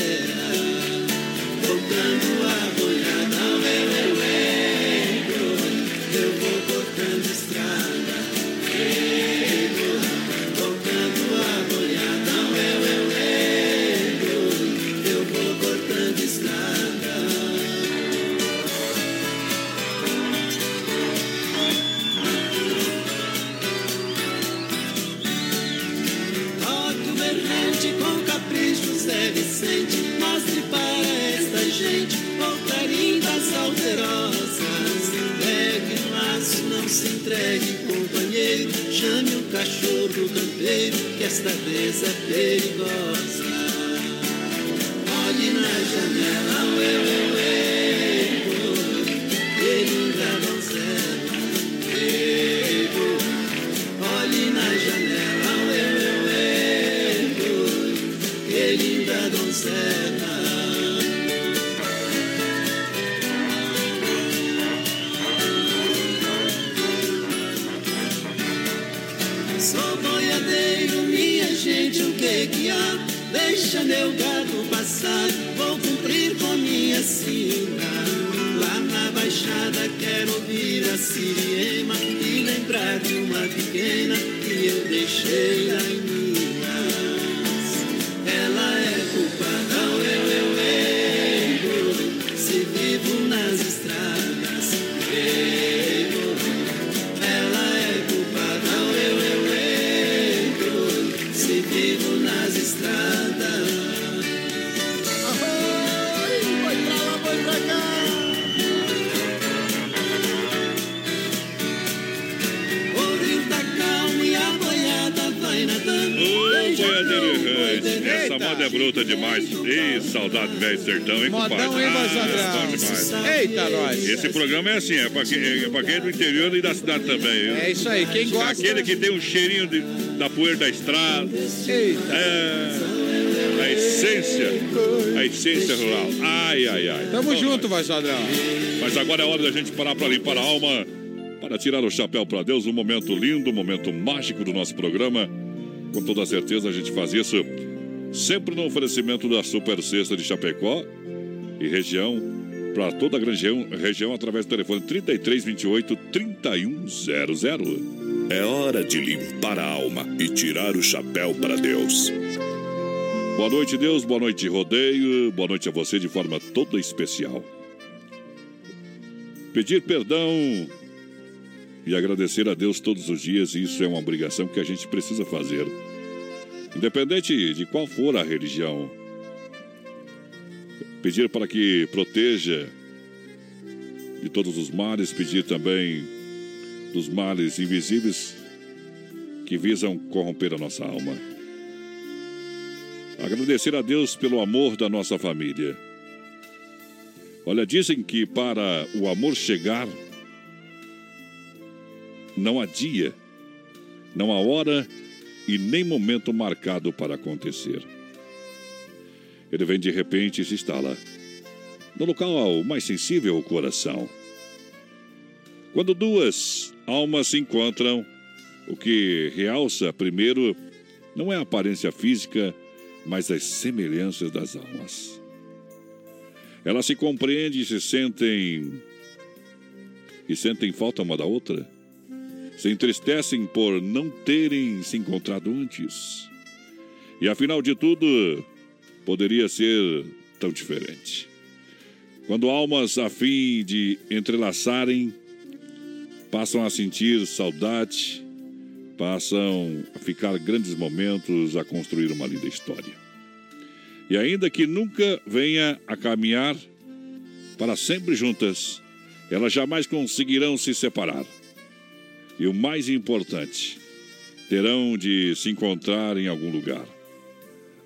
Sertão, hein, compadre? Modão, hein, Ah, demais. Eita, nós. Esse programa é assim, é pra quem é, pra quem é do interior e da cidade também. viu? É isso aí, quem gosta- Aquele que tem um cheirinho de- da poeira da estrada. Eita. É, a essência, a essência rural. Ai, ai, ai. Tamo junto, voz padrão. Mas agora é hora da gente parar para limpar a alma, para tirar o chapéu para Deus. Um momento lindo, um momento mágico do nosso programa. Com toda certeza a gente faz isso sempre no oferecimento da Super Sexta de Chapecó e região, para toda a grande região, região através do telefone 3328 3100. É hora de limpar a alma e tirar o chapéu para Deus. Boa noite, Deus. Boa noite, rodeio. Boa noite a você de forma toda especial. Pedir perdão e agradecer a Deus todos os dias, isso é uma obrigação que a gente precisa fazer. Independente de qual for a religião. Pedir para que proteja de todos os males, pedir também dos males invisíveis que visam corromper a nossa alma. Agradecer a Deus pelo amor da nossa família. Olha, dizem que para o amor chegar, não há dia, não há hora e nem momento marcado para acontecer. Ele vem de repente e se instala no local mais sensível ao coração. Quando duas almas se encontram, o que realça primeiro não é a aparência física, mas as semelhanças das almas. Elas se compreendem e se sentem e sentem falta uma da outra. Se entristecem por não terem se encontrado antes. E afinal de tudo, poderia ser tão diferente. Quando almas a fim de entrelaçarem passam a sentir saudade, passam a ficar grandes momentos a construir uma linda história. E ainda que nunca venha a caminhar para sempre juntas, elas jamais conseguirão se separar. E o mais importante, terão de se encontrar em algum lugar.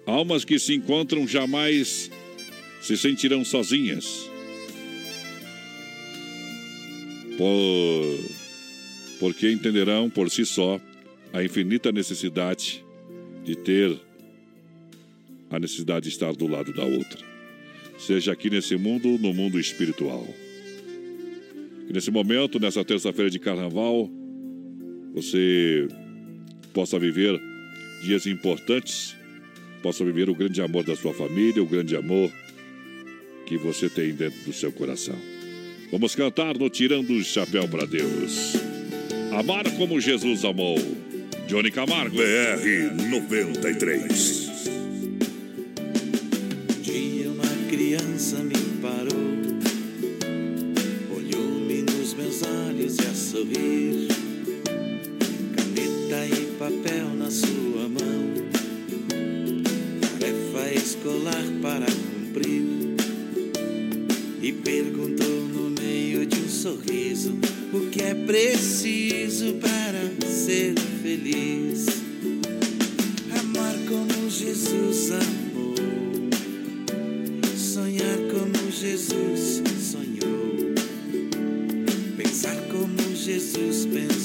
Almas que se encontram jamais se sentirão sozinhas. Por... Porque entenderão por si só a infinita necessidade de ter a necessidade de estar do lado da outra. Seja aqui nesse mundo, no mundo espiritual. Que nesse momento, nessa terça-feira de carnaval, você possa viver dias importantes, possa viver o grande amor da sua família, o grande amor que você tem dentro do seu coração. Vamos cantar no Tirando o Chapéu para Deus. Amar como Jesus amou. Johnny Camargo. BR 93. Um dia uma criança me parou, olhou-me nos meus olhos e a sorrir, papel na sua mão, tarefa escolar para cumprir, e perguntou no meio de um sorriso o que é preciso para ser feliz. Amar como Jesus amou, sonhar como Jesus sonhou, pensar como Jesus pensou,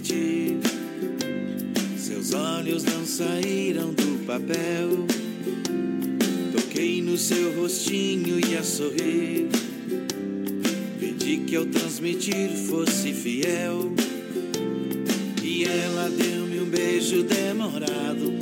De repetir, seus olhos não saíram do papel. Toquei no seu rostinho e a sorrir. Pedi que ao transmitir fosse fiel. E ela deu-me um beijo demorado.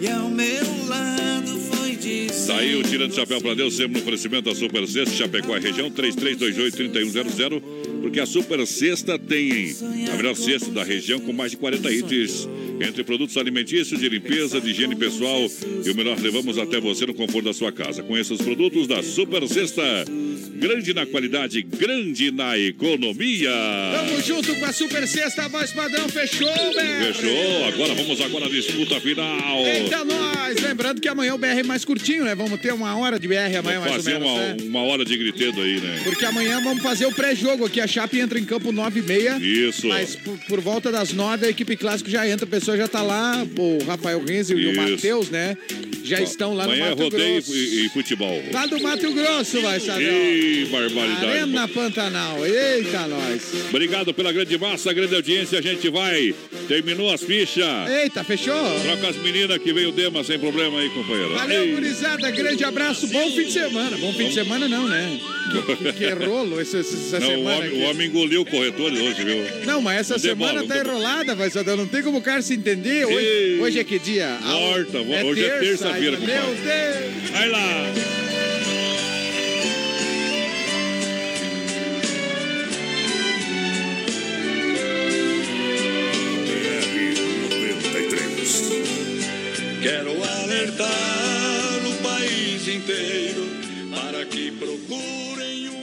E ao meu lado foi dizer. Tá aí o Tirando Chapéu pra Deus, sempre no oferecimento da Super Sexta, Chapecó região, 3328-3100, porque a Super Sexta tem a melhor cesta da região com mais de 40 itens, entre produtos alimentícios, de limpeza, de higiene pessoal e o melhor levamos até você no conforto da sua casa. Conheça os produtos da Super Sexta, grande na qualidade, grande na economia. Tamo junto com a Super Sexta, voz padrão, fechou, velho? Fechou, agora vamos agora à disputa final. Eita, nós! Lembrando que amanhã o BR é mais curtinho, né? Vamos ter uma hora de BR amanhã, mais ou Fazer menos, uma, né? uma hora de gritedo aí, né? Porque amanhã vamos fazer o pré-jogo aqui. A Chape entra em campo 9 e meia. Isso. Mas por, por volta das 9 a equipe clássico já entra. A pessoa já tá lá. O Rafael Renzel e o. Matheus, né? Já estão lá no Amanhã é Mato rodeio Grosso. e, e futebol. Lá do Mato Grosso, vai saber. Ih, barbaridade. Arena Pantanal. Eita, nós. Obrigado pela grande massa, grande audiência. A gente vai. Terminou as fichas. Eita, fechou? Troca as meninas que veio o Dema sem problema aí, companheiro. Valeu, Ei. gurizada. Grande abraço. Bom fim de semana. Bom fim de semana, não, né? Que, que rolo essa, essa Não, o semana. homem, aqui. o homem engoliu o corretor hoje, viu? Não, mas essa Não semana demora, tá demora. enrolada, vai só não tem como o cara se entender. Hoje, Ei. hoje é que dia? Morta, hoje é terça-feira, ainda. Meu compadre. Deus! Vai lá. Quero alertar o país inteiro para que procure.